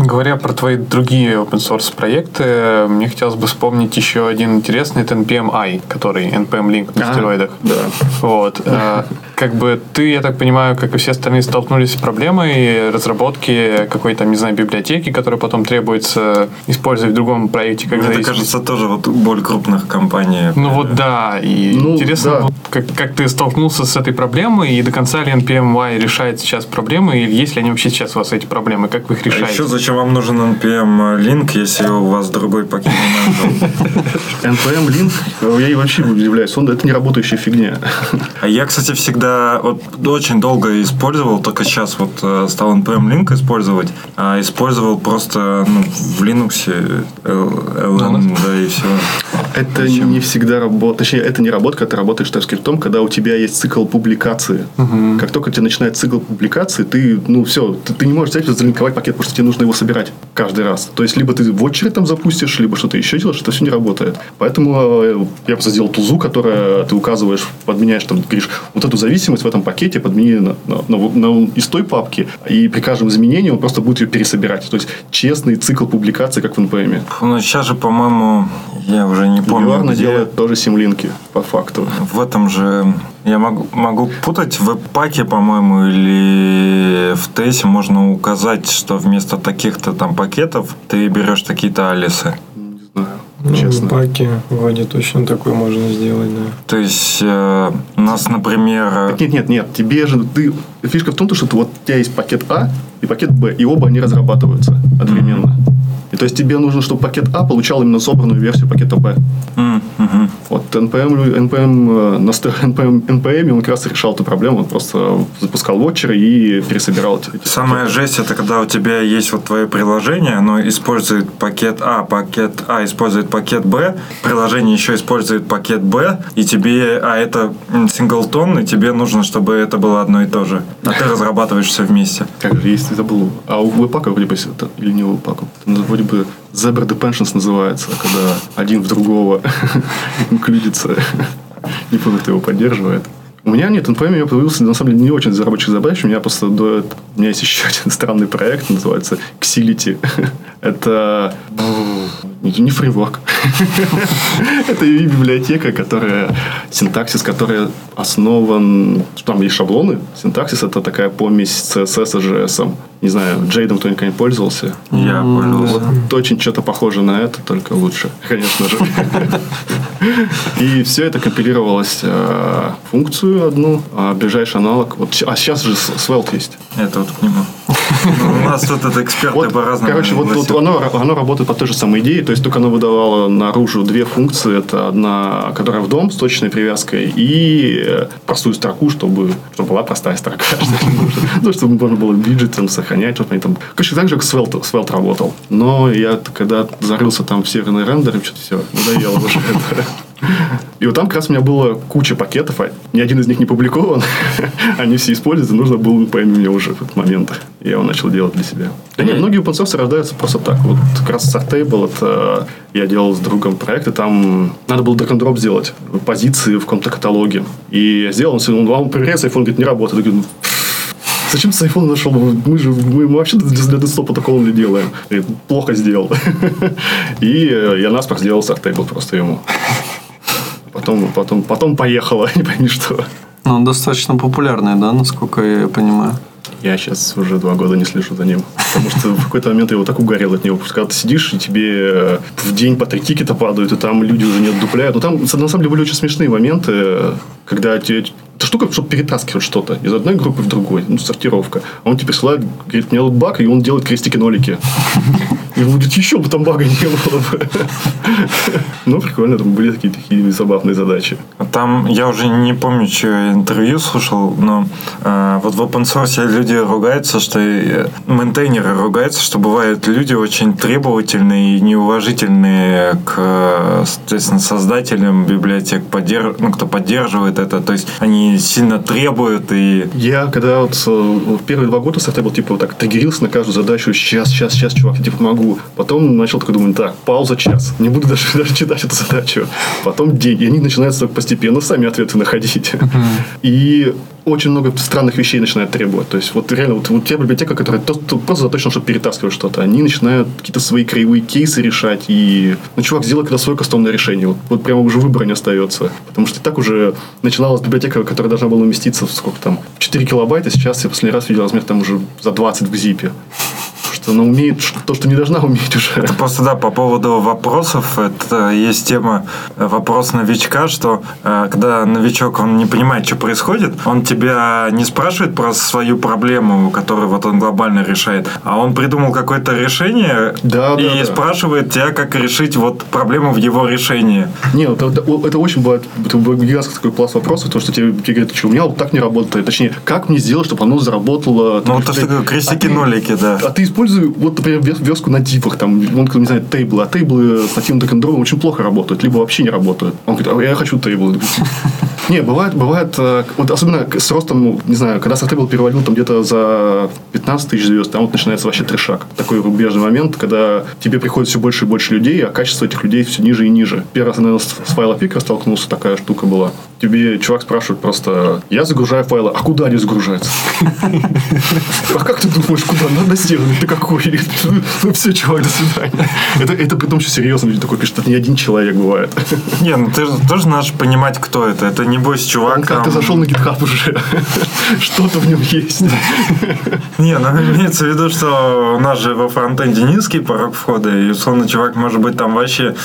Говоря про твои другие open source проекты, мне хотелось бы вспомнить еще один интересный, это NPM-I, который NPM Link на а, стероидах. Да. Вот. А, как бы ты, я так понимаю, как и все остальные, столкнулись с проблемой разработки какой-то, не знаю, библиотеки, которую потом требуется использовать в другом проекте. Как Это, кажется, тоже вот боль крупных компаний. Ну вот да. И ну, интересно, да. Вот, как, как ты столкнулся с этой проблемой, и до конца ли NPM-I решает сейчас проблемы, или есть ли они вообще сейчас у вас эти проблемы, как вы их решаете? А еще зачем вам нужен NPM линк, если у вас другой пакет NPM линк, я вообще удивляюсь, он это не работающая фигня. А я, кстати, всегда вот, очень долго использовал, только сейчас вот э, стал NPM линк использовать, а использовал просто ну, в Linux LN, да, и все. Это Зачем? не всегда работает, точнее, это не работа, когда ты работаешь TypeScript, когда у тебя есть цикл публикации. Угу. Как только у тебя начинает цикл публикации, ты, ну, все, ты, ты не можешь взять и залинковать пакет, потому что тебе нужно его собирать каждый раз. То есть, либо ты в очередь там запустишь, либо что-то еще делаешь, это все не работает. Поэтому э, я просто сделал тузу, которая ты указываешь, подменяешь, там, говоришь, вот эту зависимость в этом пакете подмени на, на, на, на, из той папки, и при каждом изменении он просто будет ее пересобирать. То есть, честный цикл публикации, как в NPM. Ну, сейчас же, по-моему, я уже не помню. Юарна где... делает тоже симлинки, по факту. В этом же я могу, могу путать в паке, по-моему, или в тесе можно указать, что вместо таких-то там пакетов ты берешь такие-то алисы. Не знаю. Ну, честно. в паке вроде точно такое можно сделать, да. То есть э, у нас, например... Так нет, нет, нет. Тебе же... Ты, фишка в том, что вот у тебя есть пакет А и пакет Б, и оба они разрабатываются одновременно. Mm-hmm. И то есть тебе нужно, чтобы пакет А получал именно собранную версию пакета Б. Mm-hmm. Вот NPM, NPM, на NPM, NPM он как раз решал эту проблему. Он просто запускал вотчеры и пересобирал эти Самая жесть, это когда у тебя есть вот твое приложение, оно использует пакет А, пакет А использует пакет Б, приложение еще использует пакет Б, и тебе, а это синглтон, и тебе нужно, чтобы это было одно и то же. А ты разрабатываешь все вместе. Как же, есть, забыл. А у Webpack вроде бы, или не у Webpack, вроде бы Zebra Depensions называется, когда один в другого инклюдится. Помню, кто его поддерживает. У меня нет, NPM меня появился, на самом деле, не очень из рабочих задач. У меня просто до... У меня есть еще один странный проект, называется Xility. Это не фреймворк. Это библиотека, которая, синтаксис, который основан, там есть шаблоны. Синтаксис это такая помесь CSS и JS. Не знаю, Джейдом кто-нибудь пользовался? Я пользовался. Вот очень что-то похоже на это, только лучше, конечно же. И все это компилировалось э, функцию одну, а ближайший аналог. Вот, а сейчас же Svelte есть. Это вот к нему. Ну, У нас тут это эксперты Вот, по-разному. короче, вот, голосят. оно, оно работает по той же самой идее, то есть только оно выдавало наружу две функции. Это одна, которая в дом с точной привязкой, и э, простую строку, чтобы, чтобы была простая строка. Ну, чтобы можно было виджетом сохранять. Вот они там... Короче, так же, как Svelte, Svelte работал. Но я когда зарылся там в северный рендер, что-то все, надоело уже это. И вот там как раз у меня было куча пакетов, а ни один из них не публикован. Они все используются, нужно было пойми мне уже в этот момент. Я его начал делать для себя. Да нет, многие open source рождаются просто так. Вот как раз Sartable, это я делал с другом проект, и там надо было drag and drop сделать позиции в каком-то каталоге. И я сделал, он, он, он проверяется, iPhone говорит, не работает. Я говорю, «Ну, Зачем ты с iPhone нашел? Мы же мы вообще для, десктопа такого не делаем. И плохо сделал. И э, я наспор сделал Sartable просто ему. Потом, потом, потом поехало, не пойми что. Ну, он достаточно популярный, да, насколько я понимаю. Я сейчас уже два года не слежу за ним. Потому что в какой-то момент я его так угорел от него. Когда ты сидишь, и тебе э, в день по три тикета падают, и там люди уже не отдупляют. Но там, на самом деле, были очень смешные моменты, когда тебе... Эта штука, чтобы перетаскивать что-то из одной группы в другой, ну, сортировка. А он тебе присылает, говорит, меня тут баг, и он делает крестики-нолики. И говорит, еще бы там бага не было бы. Ну, прикольно, там были такие, такие забавные задачи. Там, я уже не помню, что интервью слушал, но э, вот в open source люди ругаются, что э, мейнтейнеры ругаются, что бывают люди очень требовательные и неуважительные к, э, соответственно, создателям библиотек, поддерж... ну, кто поддерживает это. То есть они сильно требуют и Я когда вот э, в первые два года стартап был типа вот так триггерился на каждую задачу, сейчас, сейчас, сейчас, чувак, я типа могу. Потом начал такой думать, так, пауза час, не буду даже, даже читать эту задачу. Потом день, и они начинают только постепенно сами ответы находить. И очень много странных вещей начинают требовать. То есть, вот реально, вот, вот те библиотека, которая то- то просто заточена, чтобы перетаскивать что-то, они начинают какие-то свои краевые кейсы решать. И, ну, чувак, сделай когда свое кастомное решение. Вот, вот прямо уже выбора не остается. Потому что и так уже начиналась библиотека, которая должна была уместиться в сколько там, в 4 килобайта. Сейчас я последний раз видел размер там уже за 20 в зипе. Что она умеет то, что не должна уметь уже. Это просто, да, по поводу вопросов, это есть тема э, вопрос новичка, что э, когда новичок, он не понимает, что происходит, он тебя не спрашивает про свою проблему, которую вот он глобально решает, а он придумал какое-то решение Да, да, и да. спрашивает тебя, как решить вот проблему в его решении. Не, это, это- очень бывает, это гигантский такой пласт вопросов, то, что тебе, тебе говорят, что у меня вот так не работает. Точнее, как мне сделать, чтобы оно заработало? Ну, говоришь, то, что блядь, крестики, а да. А ты используй, вот, например, вес- верстку на типах, там, он, не знаю, тейблы, а тейблы с нативным декондровым очень плохо работают, либо вообще не работают. Он говорит, а я хочу тейблы. Не, бывает, бывает, э, вот особенно с ростом, ну, не знаю, когда Сартейбл перевалил там где-то за 15 тысяч звезд, там вот начинается вообще трешак. Такой рубежный момент, когда тебе приходит все больше и больше людей, а качество этих людей все ниже и ниже. Первый раз, наверное, с файла пика столкнулся, такая штука была. Тебе чувак спрашивает просто, я загружаю файлы, а куда они загружаются? А как ты думаешь, куда? На, на стену. Ты какой? Ну все, чувак, до свидания. Это, это при том, что серьезно люди такой пишут, это не один человек бывает. Не, ну ты же тоже надо понимать, кто это. Это небось чувак. Он как-то зашел на GitHub уже. Что-то в нем есть. Не, ну имеется в виду, что у нас же во фронтенде низкий порог входа, и условно чувак может быть там вообще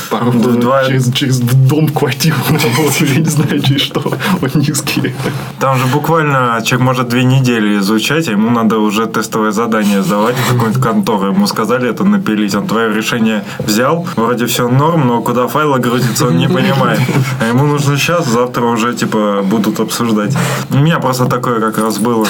через, через дом квартиру я не знаю, через что. Он низкий. Там же буквально человек может две недели изучать, а ему надо уже тестовое задание сдавать в какой-то контору. Ему сказали это напилить. Он твое решение взял, вроде все норм, но куда файлы грузится, он не понимает. А ему нужно сейчас, завтра уже типа будут обсуждать. У меня просто такое как раз было.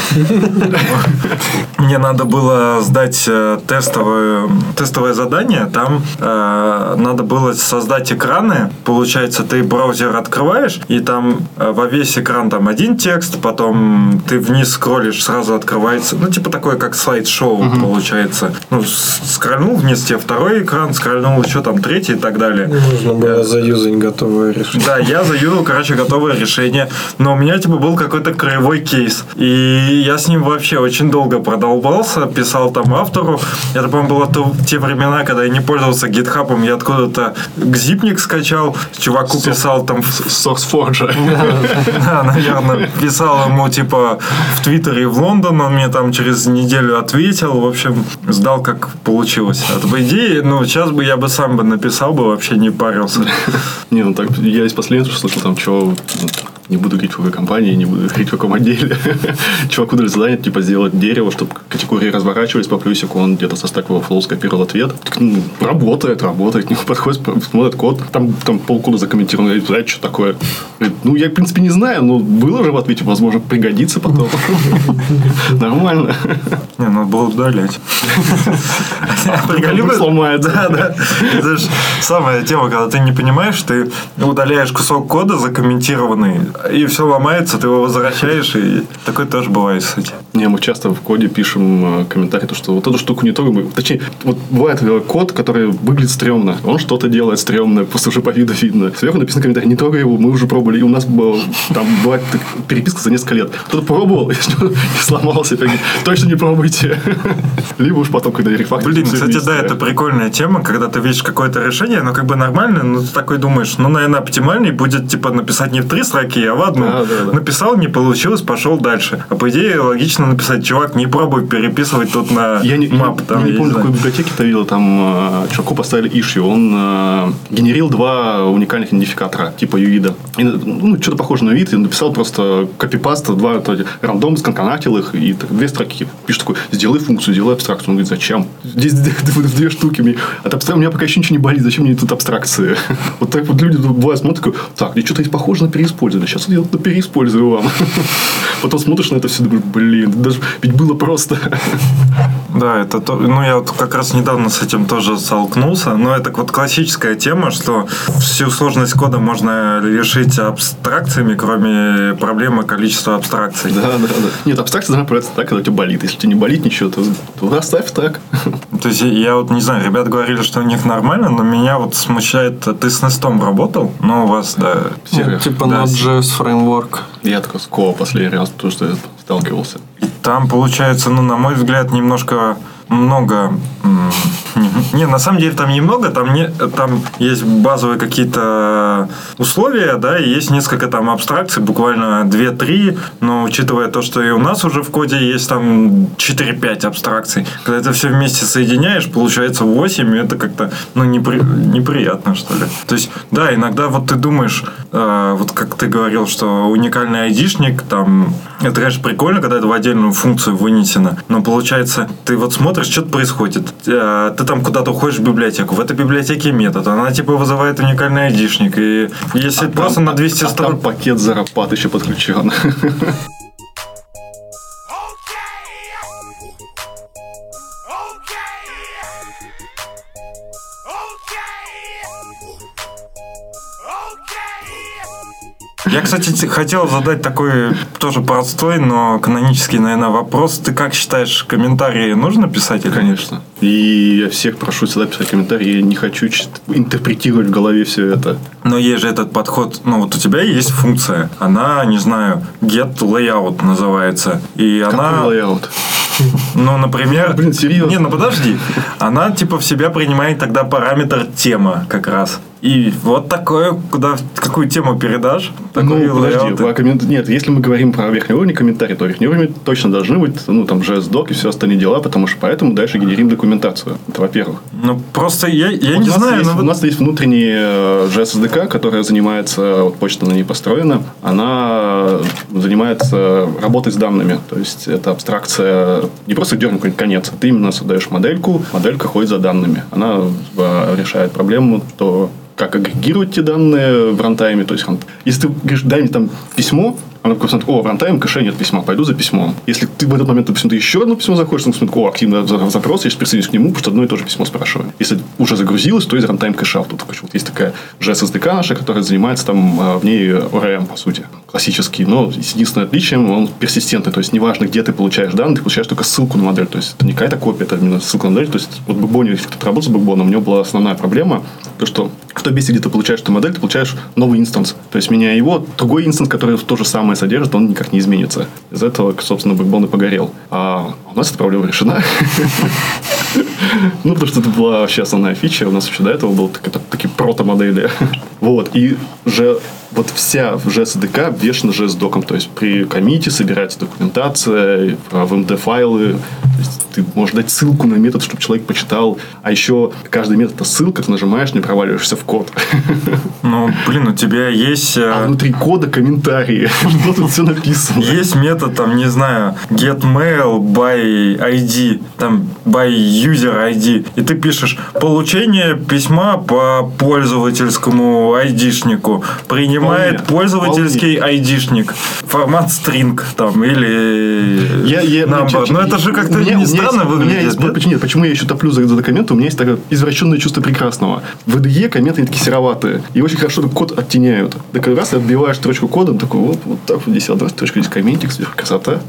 Мне надо было сдать э, тестовое, тестовое задание. Там э, надо было создать экраны. Получается, ты браузер открываешь, и там э, во весь экран там один текст, потом ты вниз скроллишь, сразу открывается, ну, типа такое, как слайд-шоу получается. Ну, скрольнул вниз, тебе второй экран, скрольнул еще там третий и так далее. Нужно было заюзать готовое решение. Да, я заюзал, короче, готовое решение. Но у меня, типа, был какой-то краевой кейс. И я с ним вообще очень долго продолбался, писал там автору. Это, по-моему, было то- те времена, когда я не пользовался гитхабом, я откуда-то гзипник скачал, чуваку писал там в- SourceForge. Да, наверное, писал ему, типа, в Твиттере в Лондон, он мне там через неделю ответил, в общем, сдал, как получилось. А по идее, ну, сейчас бы я бы сам бы написал бы, вообще не парился. Не, ну так, я из последнего слышал, там, чего, ну, не буду говорить в какой компании, не буду говорить в каком отделе. Чуваку дали задание, типа, сделать дерево, чтобы категории разворачивались по плюсику, он где-то со Stack Overflow скопировал ответ. Так, ну, работает, работает, нему подходит, смотрит код, там, там полкода закомментировано, говорит, знаете, что такое? Говорит, ну, я, в принципе, не знаю, но было же в ответе, возможно, пригодится потом. Нормально. Не, надо было удалять. Приколюбит? сломает. Да, да. Это же самая тема, когда ты не понимаешь, ты удаляешь кусок кода закомментированный, и все ломается, ты его возвращаешь, и такое тоже бывает, кстати. Не, мы часто в коде пишем э, комментарий, то, что вот эту штуку не трогаем. Точнее, вот бывает код, который выглядит стрёмно. Он что-то делает стрёмное, просто уже по виду видно. Сверху написан комментарий, не трогай его, мы уже пробовали. И у нас было, там бывает так, переписка за несколько лет. Кто-то пробовал, и сломался. Точно не пробуйте. Либо уж потом, когда рефактор. Блин, кстати, да, это прикольная тема, когда ты видишь какое-то решение, оно как бы нормальное, но ты такой думаешь, ну, наверное, оптимальней будет, типа, написать не в три строки, а в одну. Да, да, да. Написал, не получилось, пошел дальше. А по идее, логично написать, чувак, не пробуй переписывать тут на Я не, мап. я там, не я помню, какой библиотеки ты видел, там э, чуваку поставили issue, он э, генерил два уникальных идентификатора, типа UID. И, ну, что-то похоже на UID, и написал просто копипаст, два эти, рандом, сконканатил их, и так, две строки. Пишет такой, сделай функцию, сделай абстракцию. Он говорит, зачем? Здесь две, штуки. Мне- От абстракции у меня пока еще ничего не болит, зачем мне тут абстракции? Вот так вот люди бывают смотрят, такой, так, и что-то похоже на переиспользование. Сейчас я это переиспользую вам. Потом смотришь на это все, думаешь, блин, даже ведь было просто. Да, это то, ну я вот как раз недавно с этим тоже столкнулся, но это вот классическая тема, что всю сложность кода можно решить абстракциями, кроме проблемы количества абстракций. Да, да, да. Нет, абстракция должна проявляться так, когда у тебя болит. Если тебе не болит ничего, то, то оставь так. То есть я вот не знаю, ребята говорили, что у них нормально, но меня вот смущает, ты с Нестом работал, но у вас, да, Ну, типа Да, Node.js фреймворк. Я такой с последний раз, потому что я сталкивался. Там получается, ну, на мой взгляд, немножко много... не, на самом деле там немного, там, не, там есть базовые какие-то условия, да, и есть несколько там абстракций, буквально 2-3, но учитывая то, что и у нас уже в коде есть там 4-5 абстракций, когда это все вместе соединяешь, получается 8, и это как-то, ну, непри- неприятно, что ли. То есть, да, иногда вот ты думаешь, э, вот как ты говорил, что уникальный айдишник, там, это, конечно, прикольно, когда это в отдельную функцию вынесено, но получается, ты вот смотришь, что-то происходит, э, ты там куда-то уходишь в библиотеку, в этой библиотеке метод, она типа вызывает уникальный айдишник, и если просто на 200 а там строк... пакет зарабат еще подключен. Я, кстати, хотел задать такой тоже простой, но канонический, наверное, вопрос. Ты как считаешь, комментарии нужно писать или? Конечно. И я всех прошу всегда писать комментарии. Я не хочу интерпретировать в голове все это. Но есть же этот подход, ну вот у тебя есть функция, она, не знаю, getLayout называется, и она, Какой layout? ну, например, Блин, серьезно? не, ну подожди, она типа в себя принимает тогда параметр тема как раз, и вот такое, куда какую тему передашь, такой Ну, подожди, layout. а коммент- нет, если мы говорим про верхнеуровневые комментарии, то верхнеуровневые точно должны быть, ну, там, JS-док и все остальные дела, потому что поэтому дальше генерим документацию. Это во-первых. Ну просто я, я Вот не знаю, есть, но вот- У нас есть внутренний э, JS SDK, которая занимается, вот почта на ней построена, она занимается работой с данными. То есть, это абстракция, не просто дернуть какой-нибудь конец, ты именно создаешь модельку, моделька ходит за данными. Она э, решает проблему, то как агрегировать эти данные в runtime'е. То есть, если ты говоришь, дай мне там письмо, Она такой смотрит, о, runtime кэше нет письма, пойду за письмом. Если ты в этот момент, допустим, ты еще одно письмо заходишь, он смотрит, о, активно за- запрос, я сейчас присоединюсь к нему, потому что одно и то же письмо спрашиваю. Если уже загрузилось, то из runtime кэша. Тут вот есть такая JS SDK наша, которая занимается там а, в ней ORM, по сути, классический. Но с единственным отличием, он персистентный. То есть, неважно, где ты получаешь данные, ты получаешь только ссылку на модель. То есть, это не какая-то копия, это именно ссылка на модель. То есть, вот Backbone'е, если кто-то работал с Backbone'ом, у него была основная проблема, то, что в том месте, где ты получаешь эту модель, ты получаешь новый instance. То есть, меняя его, другой instance, который то же самое содержит, он никак не изменится. Из этого, собственно, Backbone и погорел. А у нас эта проблема решена. Ну, потому что это была вообще основная фича. У нас еще до этого был такие прото-модели. Вот. И же вот вся в JS-SDK обвешена JSDoc'ом. То есть при коммите собирается документация, в MD-файлы. То есть ты можешь дать ссылку на метод, чтобы человек почитал. А еще каждый метод это ссылка, ты нажимаешь, не проваливаешься в код. Ну, блин, у тебя есть... э, А внутри кода комментарии. Что тут все написано? Есть метод, там, не знаю, get mail by ID, там, by user ID, и ты пишешь получение письма по пользовательскому айдишнику. Принимает Вполне, пользовательский айдишник. Формат string там, или Я, я, number. Но это же как-то не странно есть- выглядит. есть- нет? почему, нет, почему я еще топлю за, за документы? У меня есть такое извращенное чувство прекрасного. В IDE комменты такие сероватые. И очень хорошо код оттеняют. Так раз отбиваешь строчку кода, такой, вот, вот так вот здесь одна строчка, здесь комментик, сверху красота.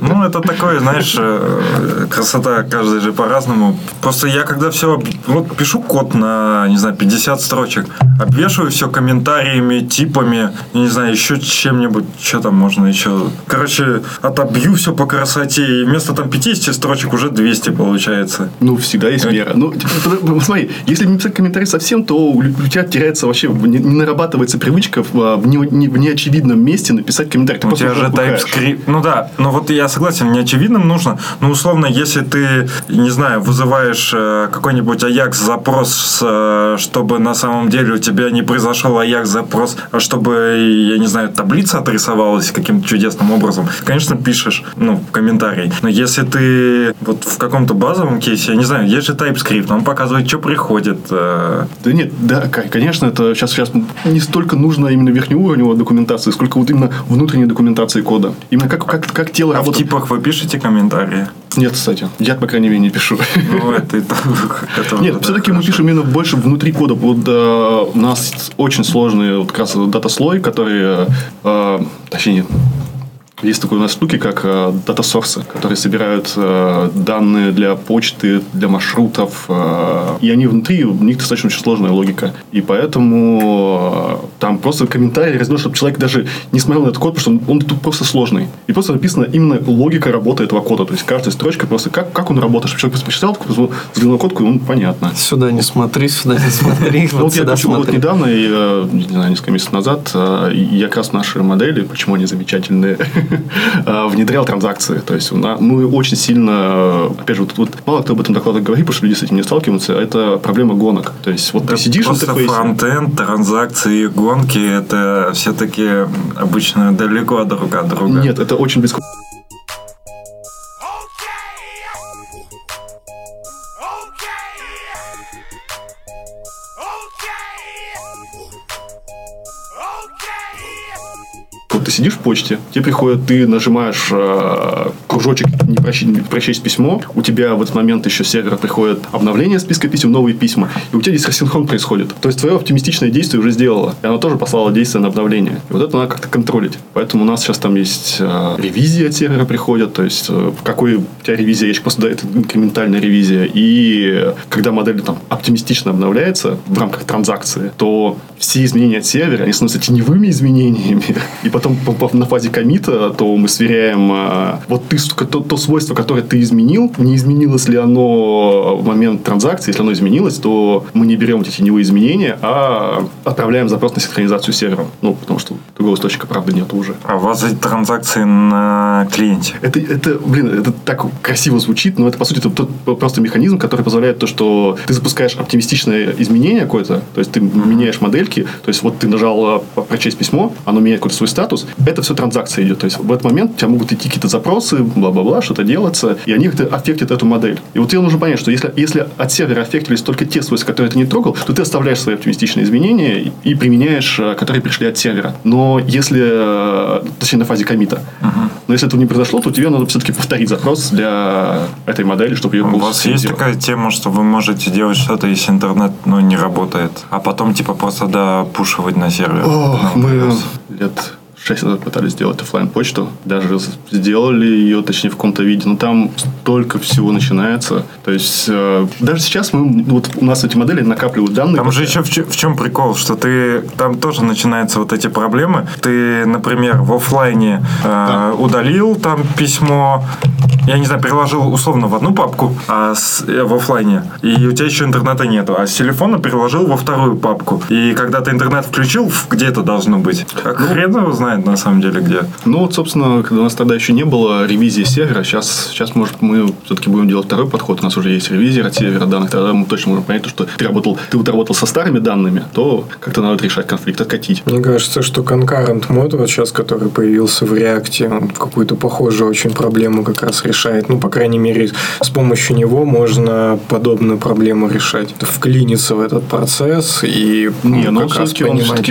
Ну, это такое, знаешь, э, красота каждый же по-разному. Просто я когда все, вот пишу код на, не знаю, 50 строчек, обвешиваю все комментариями, типами, я не знаю, еще чем-нибудь, что там можно еще. Короче, отобью все по красоте, и вместо там 50 строчек уже 200 получается. Ну, всегда есть мера. Ну, типа, смотри, если не писать комментарий совсем, то у тебя теряется вообще, не, не нарабатывается привычка в, а, в, не, не- в неочевидном месте написать комментарий. Ты У тебя же. TypeScript. Ну да, ну вот я согласен, неочевидным нужно. Но условно, если ты, не знаю, вызываешь э, какой-нибудь Ajax запрос, э, чтобы на самом деле у тебя не произошел Ajax запрос, а чтобы, я не знаю, таблица отрисовалась каким-то чудесным образом, конечно, пишешь, ну, в комментарий. Но если ты вот в каком-то базовом кейсе, я не знаю, есть же TypeScript, он показывает, что приходит. э, Да нет, да, конечно, это сейчас, сейчас не столько нужно именно верхнеуровневой документации, сколько вот именно внутренней документации кода. Именно как, как, как тело А в работает. типах вы пишете комментарии? Нет, кстати. Я, по крайней мере, не пишу. Ну, это так. это Нет, вот, все-таки да, мы пишем именно больше внутри кода. Вот э, у нас очень сложный вот как раз дата-слой, который, э, точнее, есть такой у нас штуки, как э, дата-сорсы, которые собирают э, данные для почты, для маршрутов. э, и они внутри, у них достаточно очень сложная логика. И поэтому там просто комментарий раздел, чтобы человек даже не смотрел на этот код, потому что он, он тут просто сложный. И просто написана именно логика работы этого кода. То есть каждая строчка просто как, как он работает, чтобы человек такой, взглянул на кодку, и он понятно. Сюда не смотри, сюда не смотри, Ну, вот я почему вот недавно, не знаю, несколько месяцев назад, я как раз наши модели, почему они замечательные, внедрял транзакции. То есть мы очень сильно, опять же, вот, вот мало кто об этом докладах говорит, потому что люди с этим не сталкиваются, это проблема гонок. То есть вот ты сидишь Просто интерфейсе, фронтенд, транзакции гонки это все-таки обычно далеко друг от друга. нет, это очень близко. Сидишь в почте, тебе приходит, ты нажимаешь э, кружочек не прочесть, прочесть письмо, у тебя в этот момент еще с сервера приходит обновление списка писем, новые письма, и у тебя здесь происходит. То есть твое оптимистичное действие уже сделало, и оно тоже послало действие на обновление. И вот это надо как-то контролить. Поэтому у нас сейчас там есть э, ревизии от сервера приходят, то есть э, какой у тебя ревизия есть, просто да, это инкрементальная ревизия. И когда модель там оптимистично обновляется в рамках транзакции, то все изменения от сервера, они становятся теневыми изменениями. И потом по- по- на фазе комита, то мы сверяем э, вот ты, то, то свойство, которое ты изменил, не изменилось ли оно в момент транзакции. Если оно изменилось, то мы не берем эти теневые изменения, а отправляем запрос на синхронизацию с сервером. Ну, потому что другого источника, правда, нет уже. А у вас эти транзакции на клиенте? Это, это, блин, это так красиво звучит, но это, по сути, это тот просто механизм, который позволяет то, что ты запускаешь оптимистичное изменение какое-то, то есть ты меняешь модельки, то есть вот ты нажал э, прочесть письмо, оно меняет какой-то свой статус, это все транзакция идет. То есть в этот момент у тебя могут идти какие-то запросы, бла-бла-бла, что-то делается, и они аффектят эту модель. И вот тебе нужно понять, что если, если от сервера аффектились только те свойства, которые ты не трогал, то ты оставляешь свои оптимистичные изменения и, и применяешь, э, которые пришли от сервера. Но если, э, точнее, на фазе комита. Но если этого не произошло, то тебе надо все-таки повторить запрос для этой модели, чтобы ее У вас есть такая тема, что вы можете делать что-то, если интернет ну, не работает, а потом типа просто до push ивать на сервер? О, мы лет шесть назад пытались сделать офлайн почту даже сделали ее, точнее, в каком-то виде, но там столько всего начинается. То есть, э, даже сейчас мы, вот у нас эти модели накапливают данные. Там же еще в, чем прикол, что ты там тоже начинаются вот эти проблемы. Ты, например, в оффлайне э, удалил там письмо, я не знаю, переложил условно в одну папку а с- э, в оффлайне, и у тебя еще интернета нету, а с телефона переложил во вторую папку. И когда ты интернет включил, в- где это должно быть? Как хрен его знает на самом деле где. Ну, вот, собственно, когда у нас тогда еще не было ревизии сервера, сейчас, сейчас может, мы все-таки будем делать второй подход. У нас уже есть ревизия от сервера данных. Тогда мы точно можем понять, что ты работал, ты вот работал со старыми данными, то как-то надо решать конфликт, откатить. Мне кажется, что concurrent мод, вот сейчас, который появился в React, он какую-то похожую очень проблему как раз решает. Ну, по крайней мере, с помощью него можно подобную проблему решать. Вклиниться в этот процесс и Не, ну, ну как раз понимать.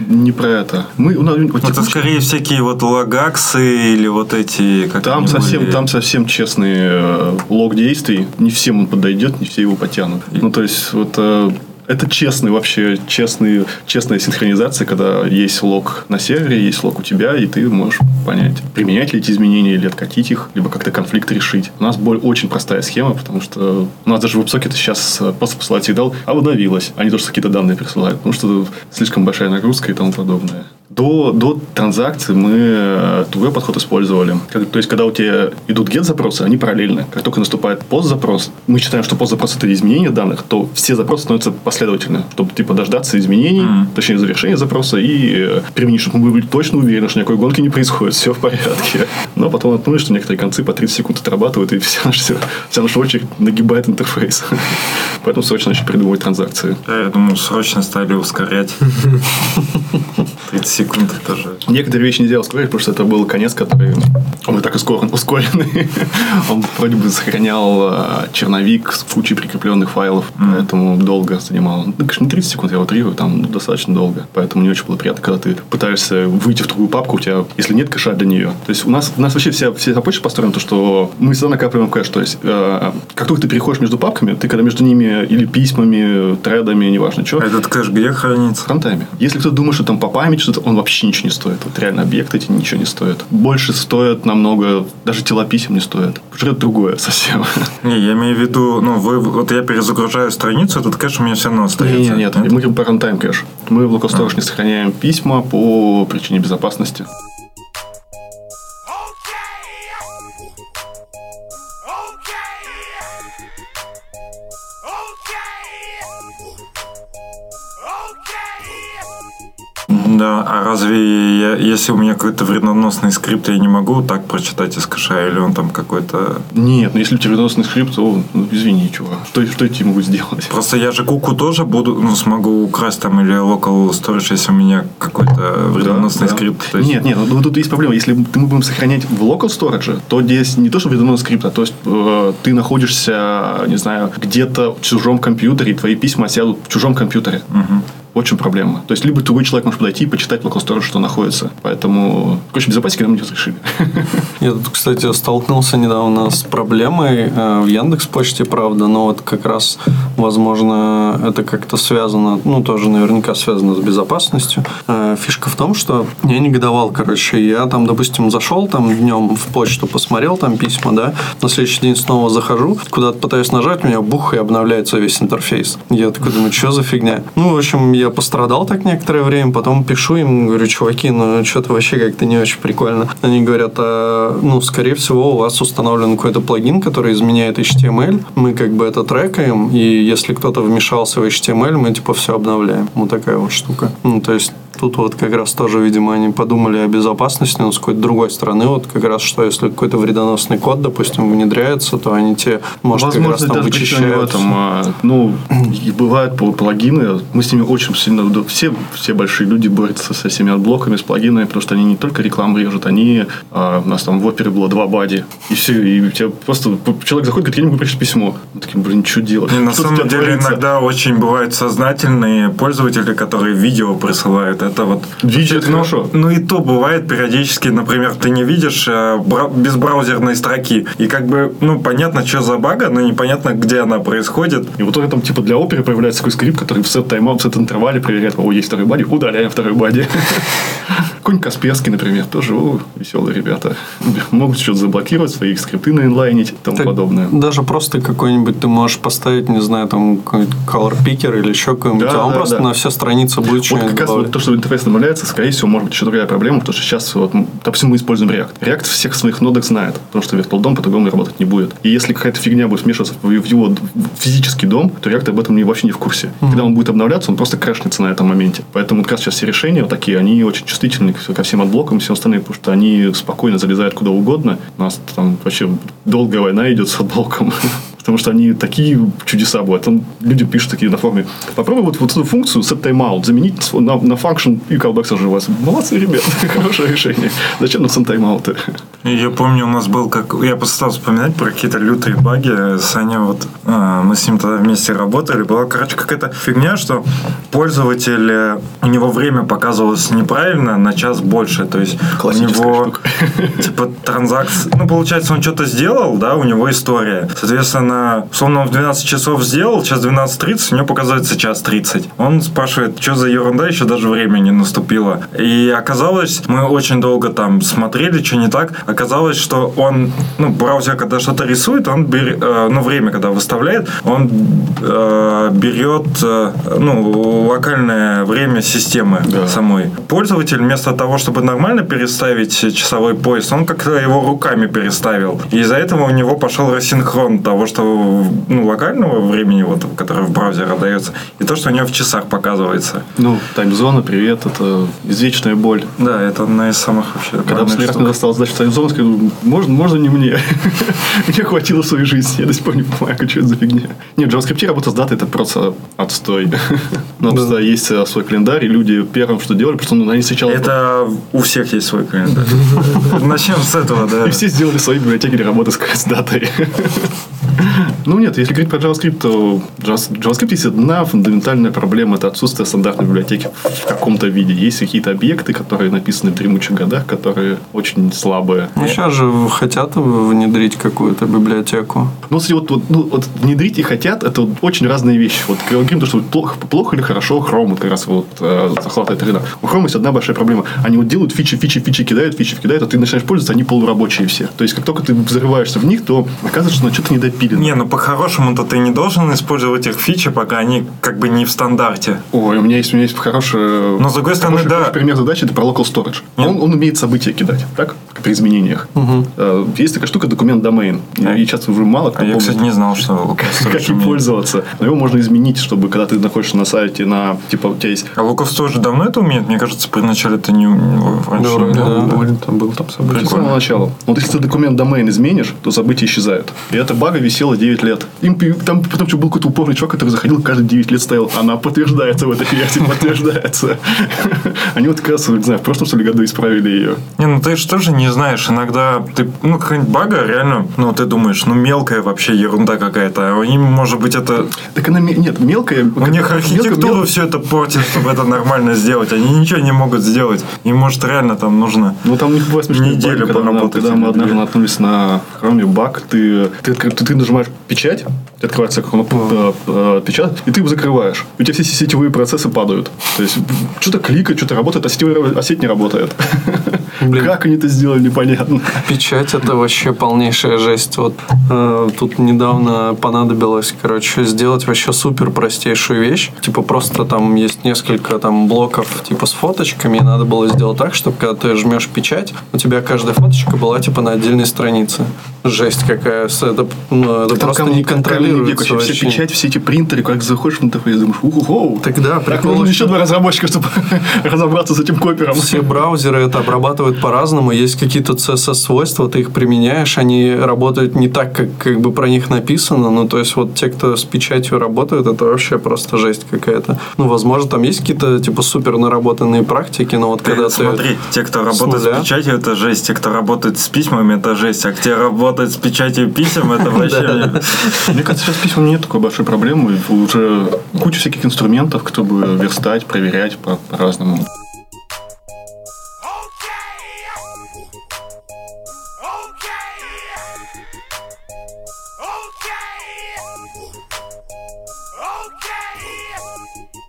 не про это. Мы, у нас, вот Это скорее всякие вот лагаксы или вот эти... Как Там совсем, были? там совсем честный э, лог действий. Не всем он подойдет, не все его потянут. Ну, то есть, вот э, это честный вообще, честный, честная синхронизация, когда есть лог на сервере, есть лог у тебя, и ты можешь понять, применять ли эти изменения или откатить их, либо как-то конфликт решить. У нас боль очень простая схема, потому что у нас даже в WebSocket сейчас э, просто посылать сигнал обновилось. Они тоже какие-то данные присылают, потому что слишком большая нагрузка и тому подобное. До, до транзакции мы э, другой подход использовали. Как- то есть, когда у тебя идут get-запросы, они параллельны. Как только наступает пост-запрос, мы считаем, что пост-запрос – это изменение данных, то все запросы становятся последовательны, чтобы типа дождаться изменений, точнее, завершения запроса и э, применить, чтобы мы были точно уверены, что никакой гонки не происходит, все в порядке. Но потом наткнулись, что некоторые концы по 30 секунд отрабатывают, и вся наша, вся наша очередь нагибает интерфейс. Поэтому срочно начали придумывать транзакции. Я думаю, срочно стали ускорять. 30 секунд это же... Некоторые вещи нельзя ускорить, потому что это был конец, который он так ускорен, ускоренный. Он вроде бы сохранял э, черновик с кучей прикрепленных файлов, поэтому долго занимал. Ну, конечно, не 30 секунд, я утрирую, там ну, достаточно долго. Поэтому не очень было приятно, когда ты пытаешься выйти в другую папку, у тебя, если нет кэша для нее. То есть у нас, у нас вообще вся, вся почта построена, то, что мы всегда накапливаем кэш. То есть э, как только ты переходишь между папками, ты когда между ними или письмами, тредами, неважно что, А этот кэш где хранится? фронтами. Если кто-то думает, что там по памяти что-то, он вообще ничего не стоит. Вот реально объекты эти ничего не стоят. Больше стоят намного, даже тела писем не стоят. Жрет другое совсем. Не, я имею в виду, ну, вы, вот я перезагружаю страницу, этот кэш у меня все равно остается. Нет, нет, мы говорим про runtime кэш. Мы в Local Storage не сохраняем письма по причине безопасности. Да, а разве я, если у меня какой-то вредоносный скрипт, я не могу так прочитать из кэша, или он там какой-то... Нет, ну если у тебя вредоносный скрипт, то ну, извини, чувак. Что, что я тебе могу сделать? Просто я же куку тоже буду, ну, смогу украсть там или local storage, если у меня какой-то вредоносный Да, да. скрипт. Есть- Нет, нет, ну тут есть проблема. Если мы будем сохранять в local storage, то здесь не то, что вредоносный скрипт, а то есть э, ты находишься, не знаю, где-то в чужом компьютере, и твои письма сядут в чужом компьютере. Вот чем проблема. То есть, либо другой человек может подойти и почитать в local storage, что находится. Поэтому, короче, безопасники нам не разрешили. Я тут, кстати, столкнулся недавно с проблемой э, в Яндекс Почте, правда, но вот как раз, возможно, это как-то связано, ну, тоже наверняка связано с безопасностью. Э, Фишка в том, что я негодовал, короче, я там, допустим, зашел там днем в почту, посмотрел там письма, да, на следующий день снова захожу, куда-то пытаюсь нажать, у меня бух, и обновляется весь интерфейс. Я такой думаю, что за фигня? Ну, в общем, я пострадал так некоторое время, потом пишу им, говорю, чуваки, ну, что-то вообще как-то не очень прикольно. Они говорят, а, ну, скорее всего, у вас установлен какой-то плагин, который изменяет HTML, мы как бы это трекаем, и если кто-то вмешался в HTML, мы, типа, все обновляем. Вот такая вот штука. Ну, то есть, Тут вот как раз тоже, видимо, они подумали о безопасности, но с какой-то другой стороны. Вот как раз, что если какой-то вредоносный код, допустим, внедряется, то они те, может, как раз Возможно, там в вычищают. этом. а, ну, и бывают пл- плагины, мы с ними очень сильно... Все, все большие люди борются со всеми отблоками, с плагинами, потому что они не только рекламу режут, они... а, у нас там в опере было два бади, и все, и у тебя просто... Человек заходит, говорит, я не могу прочитать письмо. Мы такие, блин, что делать? Не, на самом деле творится?» иногда очень бывают сознательные пользователи, которые видео присылают. Это вот Видео это ну, хорошо. Ну и то бывает периодически, например, ты не видишь э, бра- безбраузерной строки. И как бы, ну, понятно, что за бага, но непонятно, где она происходит. И вот это там типа для оперы появляется такой скрипт, который в сет тайм в сет интервале проверяет, о, есть второй бади, удаляем второй бади. Какой-нибудь Касперский, например, тоже о, веселые ребята. Могут что-то заблокировать, свои скрипты наинлайнить и тому Так подобное. Даже просто какой-нибудь ты можешь поставить, не знаю, там какой-нибудь color picker или еще какой-нибудь, Да, а он да, просто да. на все страницы будет Вот что-нибудь как раз вот то, что интерфейс добавляется, скорее всего, может быть еще другая проблема, потому что сейчас, вот, допустим, мы используем React. React всех своих нодок знает, потому что Virtual DOM по-другому работать не будет. И если какая-то фигня будет вмешиваться в его физический дом, то React об этом не, вообще не в курсе. Когда он будет обновляться, он просто крашнется на этом моменте. Поэтому как раз сейчас все решения вот такие, они очень чувствительны ко всем адблокам и всем остальным, потому что они спокойно залезают куда угодно. У нас там вообще долгая война идет с адблоком. Потому что они такие чудеса бывают. Там люди пишут такие на форуме. Попробуй вот, вот эту функцию setTimeout заменить на, на function и callback ваш. Молодцы, ребят. Хорошее решение. Зачем нам set timeout? Я помню, у нас был как... Я просто стал вспоминать про какие-то лютые баги. Саня вот... а, мы с ним тогда вместе работали. Была, короче, какая-то фигня, что пользователь... э, У него время показывалось неправильно на час больше. То есть у него... штука. Типа транзакции... Ну, получается, он что-то сделал, да, у него история. Соответственно, условно, он в 12 часов сделал, час 12.30, у него показывается час 30. Он спрашивает, что за ерунда, еще даже время не наступило. И оказалось, мы очень долго там смотрели, что не так. Оказалось, что он, ну, браузер, когда что-то рисует, он бер- э, ну, время, когда выставляет, он э, берет, э, ну, локальное время системы Да. самой. Пользователь вместо того, чтобы нормально переставить часовой пояс, он как-то его руками переставил. И из-за этого у него пошел рассинхрон того, что ну, локального времени, вот, которое в браузере дается, и то, что у него в часах показывается. Ну, таймзона, привет, это извечная боль. Да, это одна из самых вообще Когда мне досталось задачу таймзона, сказал, можно, можно не мне. Мне хватило своей жизни. Я до сих пор не понимаю, что это за фигня. Нет, в JavaScript работа с датой это просто отстой. Но просто есть э, свой календарь, и люди первым, что делали, просто ну, они сначала... Это у всех есть свой календарь. Начнем с этого, да. И все сделали свои библиотеки для работы с датой. Ну нет, если говорить про JavaScript, то Javas- JavaScript есть одна фундаментальная проблема, это отсутствие стандартной библиотеки в каком-то виде. Есть какие-то объекты, которые написаны в дремучих годах, которые очень слабые. Ну, сейчас же хотят внедрить какую-то библиотеку. Ну, кстати, вот, вот, ну, вот внедрить и хотят, это вот очень разные вещи. Вот говорим, то, что плохо, плохо или хорошо Chrome вот как раз вот э, захватывает рынок. У Chrome есть одна большая проблема. Они вот делают фичи, фичи, фичи, кидают, фичи кидают, а ты начинаешь пользоваться, они полурабочие все. То есть, как только ты взрываешься в них, то оказывается, что что-то недопилено. Не, ну по-хорошему-то ты не должен использовать их фичи, пока они как бы не в стандарте. Ой, у меня есть, у меня есть хороший, Но, с другой стороны, хороший, да. хороший пример задачи, это про local storage. Он, он умеет события кидать, так? При изменениях. Э, Есть такая штука документ домен. И сейчас уже мало кто А я, помнит. кстати, не знал, что как им пользоваться. Но его можно изменить, чтобы когда ты находишься на сайте, на типа у тебя есть А Луков тоже давно это умеет? Мне кажется, при начале это не раньше. Да, да, умел. был, там был там событие. с самого начала. Вот если ты документ домен изменишь, то события исчезают. И эта бага висела 9 лет. Им, там потом что был какой-то упорный чувак, который заходил каждые 9 лет ставил. Она подтверждается в этой версии, подтверждается. Они вот как раз, не знаю, в прошлом что ли году исправили ее. Не, ну ты же тоже не знаешь. Иногда ты, ну, какая-нибудь бага, реально, ну, ты думаешь, ну, мелкая вообще ерунда какая-то. А им, может быть, это... Так она, ме- нет, мелкая... У них архитектуру все это портит, чтобы это нормально сделать. Они ничего не могут сделать. Им, может, реально там нужно... Ну, там у них была смешная Неделю бага, когда, мы- поработать когда мы однажды наткнулись на Chrome баг, ты, ты, ты, ты нажимаешь печать, открывается э, печать, и ты его закрываешь. У тебя все сетевые процессы падают. То есть, что-то кликает, что-то работает, а сетевая а сеть не работает. Блин. Как они это сделали, непонятно. Печать это вообще полнейшая жесть. Вот э, тут недавно понадобилось, короче, сделать вообще супер простейшую вещь. Типа просто там есть несколько там блоков типа с фоточками, и надо было сделать так, чтобы когда ты жмешь печать, у тебя каждая фоточка была типа на отдельной странице. Жесть какая. Это, ну, это Там просто камни- не контролируется вообще. Все печать, все эти принтеры, как заходишь в интерфейс, думаешь, уху Тогда Так, прикол в еще два разработчика, чтобы разобраться с этим копером. Все браузеры это обрабатывают по-разному. Есть какие-то CSS-свойства, ты их применяешь, они работают не так, как, как бы про них написано. Ну, то есть, вот те, кто с печатью работают, это вообще просто жесть какая-то. Ну, возможно, там есть какие-то, типа, супер наработанные практики, но вот Ты когда смотри, ты... те, кто с работает с, нуля. печатью, это жесть. Те, кто работает с письмами, это жесть. А те работают с печатью писем, это вообще... Мне кажется, сейчас с письмами нет такой большой проблемы. Уже куча всяких инструментов, чтобы верстать, проверять по- по-разному.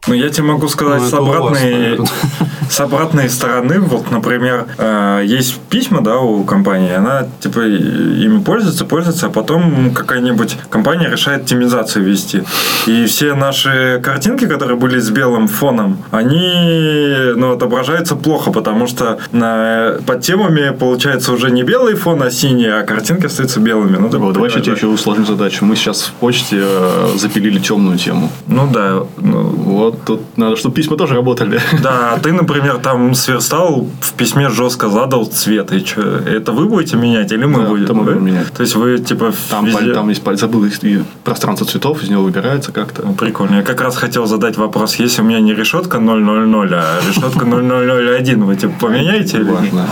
Ну, я тебе могу сказать Ну, с вас, обратной, наверное. с обратной стороны. Вот, например, э, есть письма, да, у компании, она, типа, ими пользуется, пользуется, а потом какая-нибудь компания решает темизацию вести. И все наши картинки, которые были с белым фоном, они, ну, отображаются плохо, потому что на, под темами получается уже не белый фон, а синий, а картинки остаются белыми. Ну, Вот, давай еще тебе еще усложним задачу. Мы сейчас в почте э, запилили темную тему. Ну, да. ну, Вот тут надо, чтобы письма тоже работали. Да, а ты, например, там сверстал, в письме жестко задал цвет. И что, это вы будете менять или мы Да, будем? это мы будем менять. То есть вы, типа, Там, везде- там есть забыл и- пространство цветов, из него выбирается как-то. Ну, Прикольно. Я как раз хотел задать вопрос. Если у меня не решетка 000, а решетка 0001, вы типа поменяете? Важно.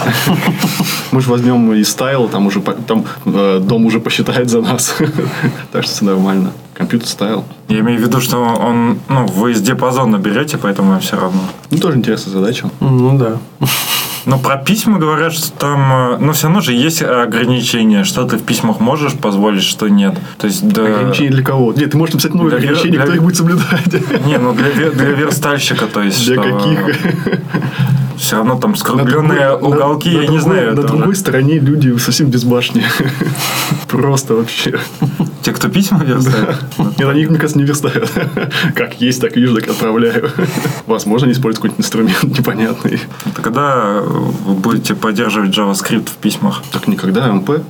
Мы же возьмем и стайл, там уже там э, дом уже посчитает за нас. Так что все нормально. Компьютер стайл. Я имею в виду, что он, ну, вы из диапазона берете, поэтому вам все равно. Ну, тоже интересная задача. Ну, да. Но про письма говорят, что там, э, ну, все равно же есть ограничения, что ты в письмах можешь позволить, что нет. То есть, да... Ограничения для кого? Нет, ты можешь написать новые Для- ограничения, для- кто их будет соблюдать? Не, ну для, для верстальщика, то есть. Для что каких? Все равно там скругленные другой- уголки, на- я на не другой- знаю. На другой уже стороне люди совсем без башни. Просто вообще. Те, кто письма верстают. Нет, они мне кажется, не верстают. Как есть, так вижу, так отправляю. Возможно, они используют какой-нибудь инструмент непонятный. Это Когда вы будете поддерживать JavaScript в письмах? Так никогда МП.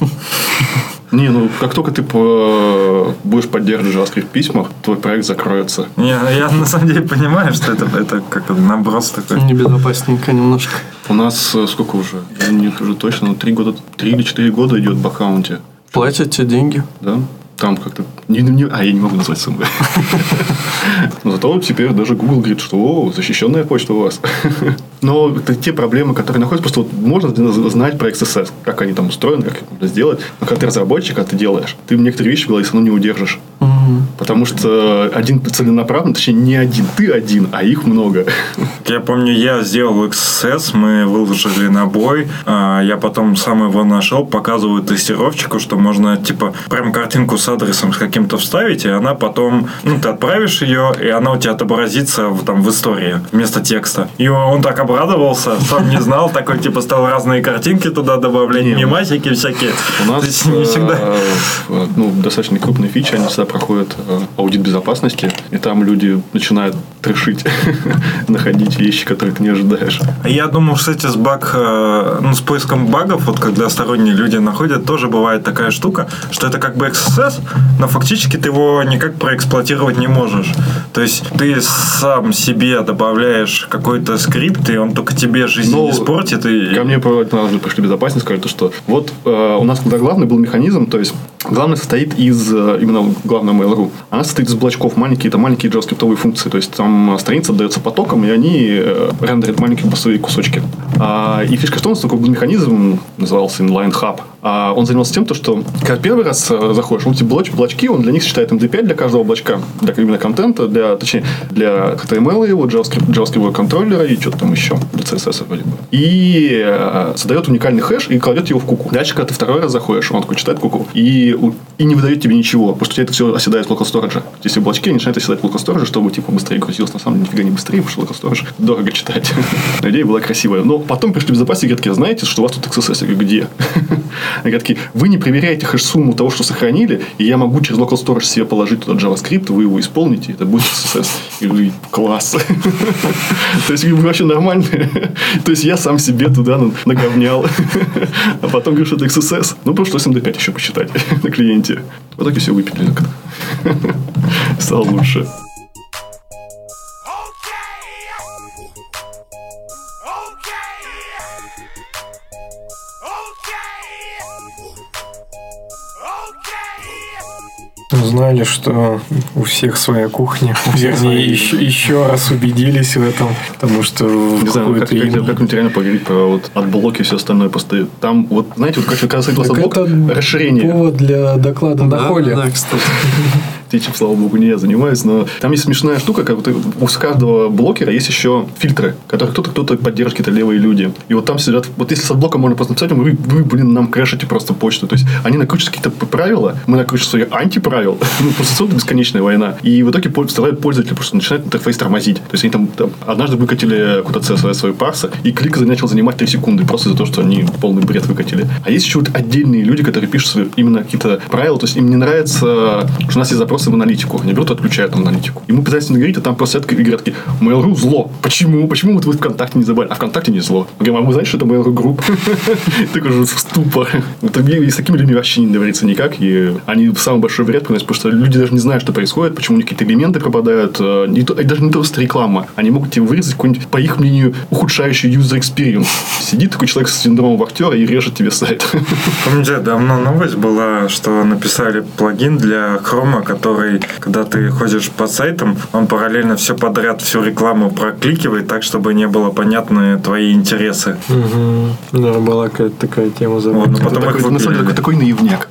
Не, ну как только ты по- будешь поддерживать JavaScript в письмах, твой проект закроется. Не, я на самом деле понимаю, что это, это как наброс такой. Небезопасненько немножко. У нас э, сколько уже? Я не скажу точно, но три года, три или четыре года идет в аккаунте. Платят тебе деньги. Да? Там как-то... Не, не- а, я не могу назвать суммы. Но зато теперь даже Google говорит, что о, защищенная почта у вас. Но это те проблемы, которые находятся, просто вот можно знать про XSS, как они там устроены, как это сделать. Но когда ты разработчик, когда ты делаешь, ты некоторые вещи в голове все равно не удержишь. Потому что один целенаправленно, точнее, не один, ты один, а их много. Я помню, я сделал XSS, мы выложили на бой, а, я потом сам его нашел, показываю тестировщику, что можно, типа, прям картинку с адресом с каким-то вставить, и она потом, ну, ты отправишь ее, и она у тебя отобразится в, там в истории вместо текста. И он так обрадовался, сам не знал, такой, типа, стал разные картинки туда добавлять, Не, мемасики всякие. У нас не всегда... э, э, ну, достаточно крупные фичи, они всегда проходят э, аудит безопасности, и там люди начинают трешить, находить вещи, которые ты не ожидаешь. Я думаю, кстати, с баг, ну, с поиском багов, вот когда сторонние люди находят, тоже бывает такая штука, что это как бы XSS, но фактически ты его никак проэксплуатировать не можешь. То есть ты сам себе добавляешь какой-то скрипт, и он только тебе жизнь Ну, испортит. И... Ко мне однажды пришли безопасность, сказали, то, что вот э, у нас когда главный был механизм, то есть главный состоит из, э, именно главного Mail.ru, она состоит из блочков, маленькие, это маленькие JavaScript функции, то есть там страница отдается потоком, и они э, рендерят маленькие басовые кусочки. А, и фишка в том, что такой был механизм, назывался Inline Hub, он занимался тем, то, что когда первый раз э, заходишь, вот эти блоч, блочки, он для них считает MD5 для каждого облачка, для именно контента, для, точнее, для HTML его, JavaScript, JavaScript контроллера и что-то там еще, для CSS вроде бы. И э, создает уникальный хэш и кладет его в куку. Дальше, когда ты второй раз заходишь, он такой читает куку и, и не выдает тебе ничего, потому что у тебя это все оседает в local storage. Эти облачки начинают оседать в local storage, чтобы типа быстрее грузилось. На самом деле, нифига не быстрее, потому что local storage дорого читать. Идея была красивая. Но потом пришли безопасники, говорят, такие, знаете, что у вас тут XSS? Где? Они говорят, такие, вы не проверяете хэш-сумму того, что сохранили, и я могу через local storage себе положить туда JavaScript, вы его исполните, это будет XSS. Я говорю, класс. То есть, вы вообще нормальные. То есть, я сам себе туда наговнял. А потом говорю, что это XSS. Ну, пришлось MD5 еще посчитать на клиенте. В итоге все выпили. Стало лучше. Узнали, что у всех своя кухня. Вернее, еще, еще раз убедились в этом, потому что не знаю, как, как, как реально поговорить про вот от блоки и все остальное просто. Там вот, знаете, вот как раз это блок, расширение. повод для доклада да, на холле. Да, кстати этим, слава богу, не я занимаюсь, но там есть смешная штука, как вот у каждого блокера есть еще фильтры, которые кто-то кто-то поддерживает какие-то левые люди. И вот там сидят, вот если с блока можно просто написать, вы, вы, блин, нам крэшите просто почту. То есть они накручивают какие-то правила, мы накручиваем свои антиправил. ну, просто совершенно бесконечная война. И в итоге вставляют пользователи, просто начинают интерфейс тормозить. То есть они там, там однажды выкатили куда-то CSS свои парсы, и клик начал занимать 3 секунды просто из-за того, что они полный бред выкатили. А есть еще вот отдельные люди, которые пишут именно какие-то правила, то есть им не нравится, что у нас есть запросы в аналитику. Они берут и отключают аналитику. И мы пытаемся говорить, а там просто это говорят такие, Mail.ru зло. Почему? Почему вот вы ВКонтакте не забыли? А ВКонтакте не зло. Мы говорим, а вы знаете, что это Mail.ru Group? Такой же ступор. И с такими людьми вообще не договориться никак. И они самый большой вред приносят, потому что люди даже не знают, что происходит, почему у них какие-то элементы пропадают. Э, даже не просто реклама. Они могут тебе вырезать какой-нибудь, по их мнению, ухудшающий user experience. Сидит такой человек с синдромом актера и режет тебе сайт. Помните, давно новость была, что написали плагин для Chrome, который, когда ты ходишь по сайтам, он параллельно все подряд, всю рекламу прокликивает так, чтобы не было понятны твои интересы. Угу. Да, была какая-то такая тема забыта. Вот, но потом такой, на самом деле, такой наивняк.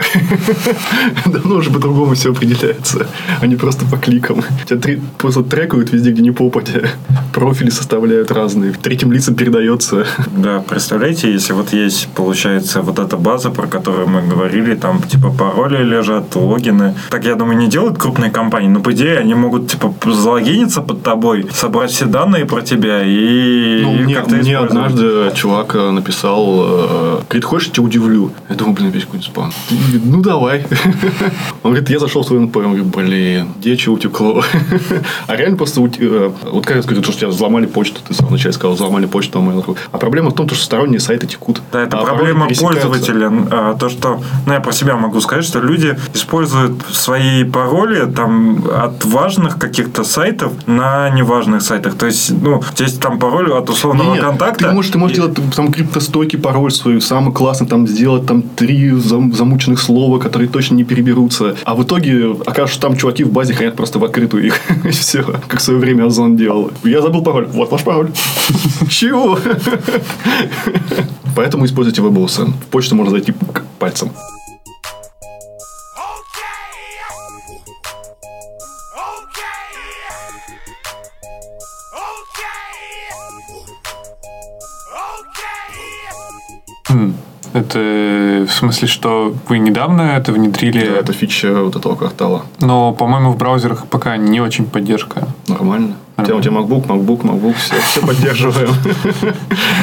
Давно уже по-другому все определяется а не просто по кликам. Тебя три, просто трекают везде, где не попадя. Профили составляют разные. Третьим лицам передается. Да, представляете, если вот есть, получается, вот эта база, про которую мы говорили, там типа пароли лежат, логины. Так, я думаю, не делают крупные компании, но по идее они могут типа залогиниться под тобой, собрать все данные про тебя и ну, мне, мне однажды чувак э, написал, э, говорит, хочешь, я тебя удивлю? Я думаю, блин, весь какой-нибудь спам. Ну, давай. Он говорит, я зашел в свой НП. Он говорит, блин, где что утекло? а реально просто, э, вот как я говорю, что тебя взломали почту, ты сам вначале сказал, взломали почту Mail.ru. А проблема в том, что сторонние сайты текут. Да, это а проблема пользователя. А, то, что, ну, я про себя могу сказать, что люди используют свои пароли там от важных каких-то сайтов на неважных сайтах. То есть, ну, здесь там пароль от условного Нет, контакта. Ты можешь, ты можешь и... делать там криптостойкий пароль свой, самый классный, там сделать там три зам, замученных слова, которые точно не переберутся. А в итоге окажется, там чуваки в базе хранят просто в открытую их. И все. Как в свое время Озон делал. Я забыл пароль. Вот ваш пароль. Чего? Поэтому используйте WebOSN. В почту можно зайти пальцем. Это в смысле, что вы недавно это внедрили? Да, это фича вот этого квартала. Но, по-моему, в браузерах пока не очень поддержка. Нормально. У тебя, у тебя MacBook, MacBook, MacBook, все, все поддерживаем.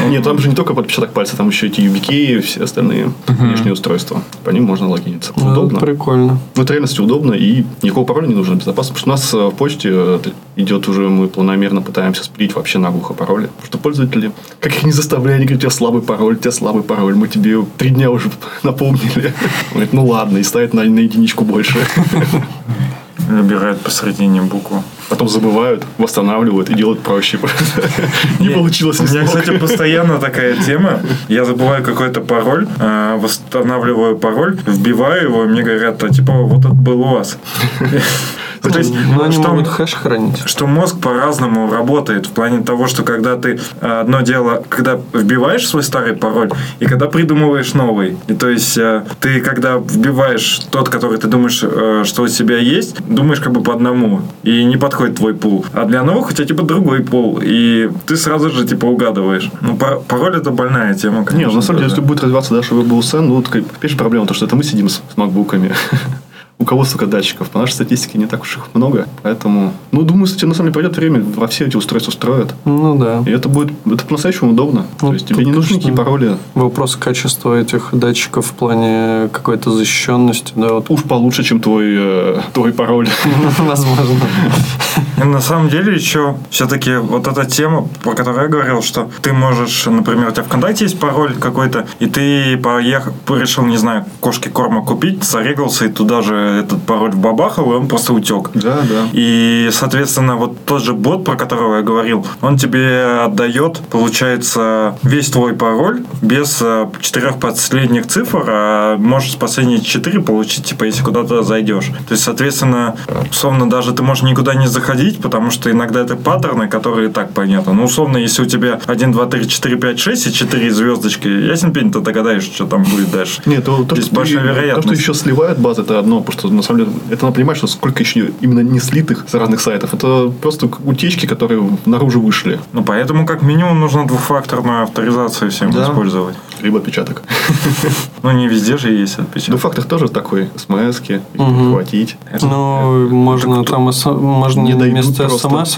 Нет, там же не только подпечаток пальца, там еще эти YubiKey и все остальные внешние устройства. По ним можно логиниться. Удобно. Прикольно. Ну, это реальности удобно, и никакого пароля не нужно безопасно. Потому что у нас в почте э, идет уже, мы планомерно пытаемся сплить вообще наглухо пароли. Потому что пользователи, как их не заставляют, они говорят, у тебя слабый пароль, у тебя слабый пароль, мы тебе три дня уже напомнили. Говорит, ну ладно, и ставят на, на единичку больше. Набирают посредине букву потом забывают, восстанавливают и делают проще. Не получилось. У меня, кстати, постоянно такая тема. Я забываю какой-то пароль, а, восстанавливаю пароль, вбиваю его, мне говорят, а типа, вот это был у вас. То есть, Но они что- могут хэш хранить. что мозг по-разному работает в плане того, что когда ты э, одно дело, когда вбиваешь свой старый пароль и когда придумываешь новый. И то есть э, ты когда вбиваешь тот, который ты думаешь, э, что у тебя есть, думаешь как бы по одному и не подходит твой пул. А для новых у тебя типа другой пул и ты сразу же типа угадываешь. Ну па- пароль это больная тема, конечно. Не, на самом деле, если будет развиваться даже WebOSN, ну, вот, опять же, проблема, то, что это мы сидим с макбуками. У кого столько датчиков? По нашей статистике не так уж их много. Поэтому, ну, думаю, кстати, на самом деле придет время, во все эти устройства строят. Ну да. И это будет, это по-настоящему удобно. Ну, То есть тебе тут, не нужны никакие пароли. Вопрос качества этих датчиков в плане какой-то защищенности, да, вот Уж получше, чем твой, э, твой пароль. возможно. И на самом деле еще все-таки вот эта тема, про которую я говорил, что ты можешь, например, у тебя ВКонтакте есть пароль какой-то, и ты поехал, решил, не знаю, кошке корма купить, зарегался, и туда же этот пароль вбабахал, и он просто утек. Да, да. И, соответственно, вот тот же бот, про которого я говорил, он тебе отдает, получается, весь твой пароль без э, четырех последних цифр, а можешь последние четыре получить, типа, если куда-то зайдешь. То есть, соответственно, условно, даже ты можешь никуда не заходить, потому что иногда это паттерны, которые и так понятны. Ну, условно, если у тебя 1, 2, 3, 4, 5, 6 и 4 звездочки, ясен пень, ты догадаешься, что там будет дальше. Нет, то, то, Есть что, большая ты- то, вероятность. что еще сливает базы, это одно, потому что на самом деле это надо понимать, что сколько еще именно не слитых с разных сайтов. Это просто утечки, которые наружу вышли. Ну, поэтому, как минимум, нужно двухфакторную авторизацию всем Да. использовать. Либо отпечаток. Ну, не везде же есть отпечаток. Двухфактор тоже такой. смс-ки, их Мгм. прихватить. Это- Ну, можно там, можно Не вместо смс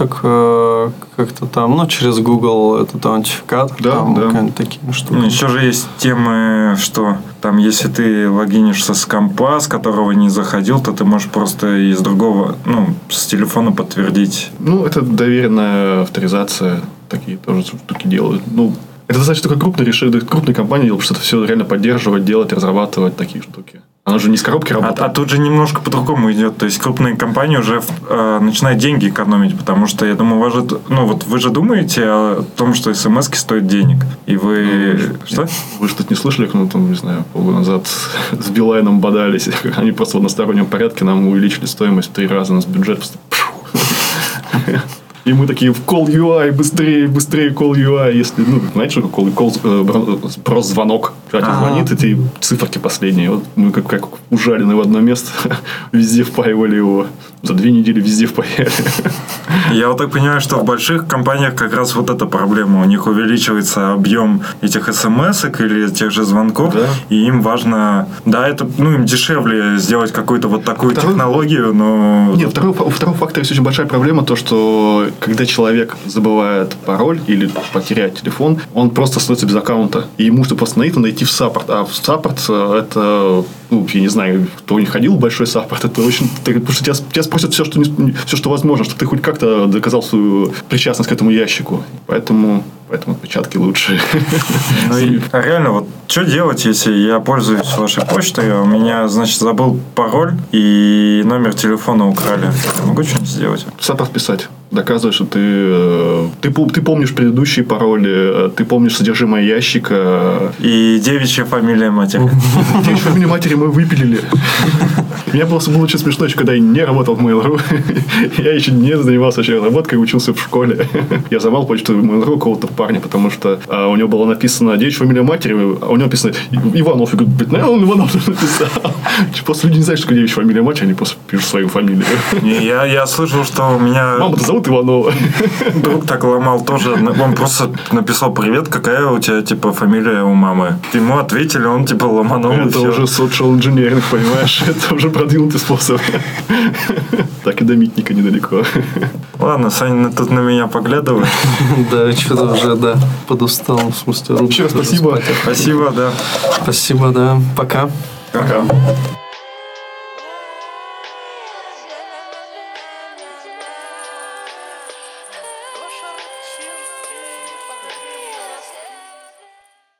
как-то там, ну, через Google этот аутентификатор, Да, там, да. какие-нибудь такие Ну, штуки. еще же есть темы, что там, если ты логинишься с компа, с которого не заходил, то ты можешь просто из другого, ну, с телефона подтвердить. Ну, это доверенная авторизация. Такие тоже штуки делают. Ну, это достаточно такой крупный решение, крупная компания делает, потому что это все реально поддерживать, делать, разрабатывать такие штуки. Она же не с коробки А, работает. а тут же немножко по-другому идет. То есть крупные компании уже э, начинают деньги экономить, потому что, я думаю, вы же, ну, вот вы же думаете о том, что смс стоят денег. И вы... что? Вы тут не слышали, мы там, не знаю, полгода назад с Билайном бодались. Они просто в одностороннем порядке нам увеличили стоимость в три раза. У нас бюджет просто... И мы такие в Call UI, быстрее, быстрее Call UI. Если, ну, знаете, что Call, Call, э, просто звонок. Тебе Ага. звонит, эти циферки последние. Вот мы как, как ужалены в одно место, везде впаивали его. За две недели везде впаяли. Я вот так понимаю, что в больших компаниях как раз вот эта проблема. У них увеличивается объем этих смс или тех же звонков, Да. и им важно... Да, это, ну, им дешевле сделать какую-то вот такую Второй- технологию, но... Нет, второй, у второго фактора есть очень большая проблема, то, что когда человек забывает пароль или потеряет телефон, он просто становится без аккаунта. И ему что просто найти, в support. А в support э, это, ну, я не знаю, кто не ходил в большой саппорт, это очень... ты- Потому что тебя, тебя спросят все что, не- все, что возможно, чтобы ты хоть как-то доказал свою причастность к этому ящику. Поэтому, поэтому отпечатки лучше. Ну, и реально, вот что делать, если я пользуюсь вашей почтой, а у меня, значит, забыл пароль и номер телефона украли. Я могу что-нибудь сделать? Саппорт писать. Доказывать, что ты, э, ты, ты помнишь предыдущие пароли, э, ты помнишь содержимое ящика, И девичья фамилия матери. Девичью фамилию матери мы выпилили. Мне просто было очень смешно, еще когда я не работал в Mail.ru. Я еще не занимался вообще разработкой, учился в школе. Я забрал почту Mail.ru какого-то парня, потому что а, у него было написано девичья фамилия матери, а у него написано Иванов. Я говорю, блин, он Иванов написал. Просто люди не знают, что такое девичья фамилия матери, они просто пишут свою фамилию. Не, я, я слышал, что у меня Мама-то зовут Иванова. друг так ломал тоже. Он просто написал «Привет, какая у тебя, типа, фамилия у мамы?» Ему ответили, он, типа, ломанул Это уже social engineering, понимаешь? Это уже продвинутый способ. Так и до митника недалеко. Ладно, Саня тут на меня поглядывает. Да, что-то уже, да, подустал, в смысле, тоже спасибо. Спасибо, да. Спасибо, да. Пока. Пока.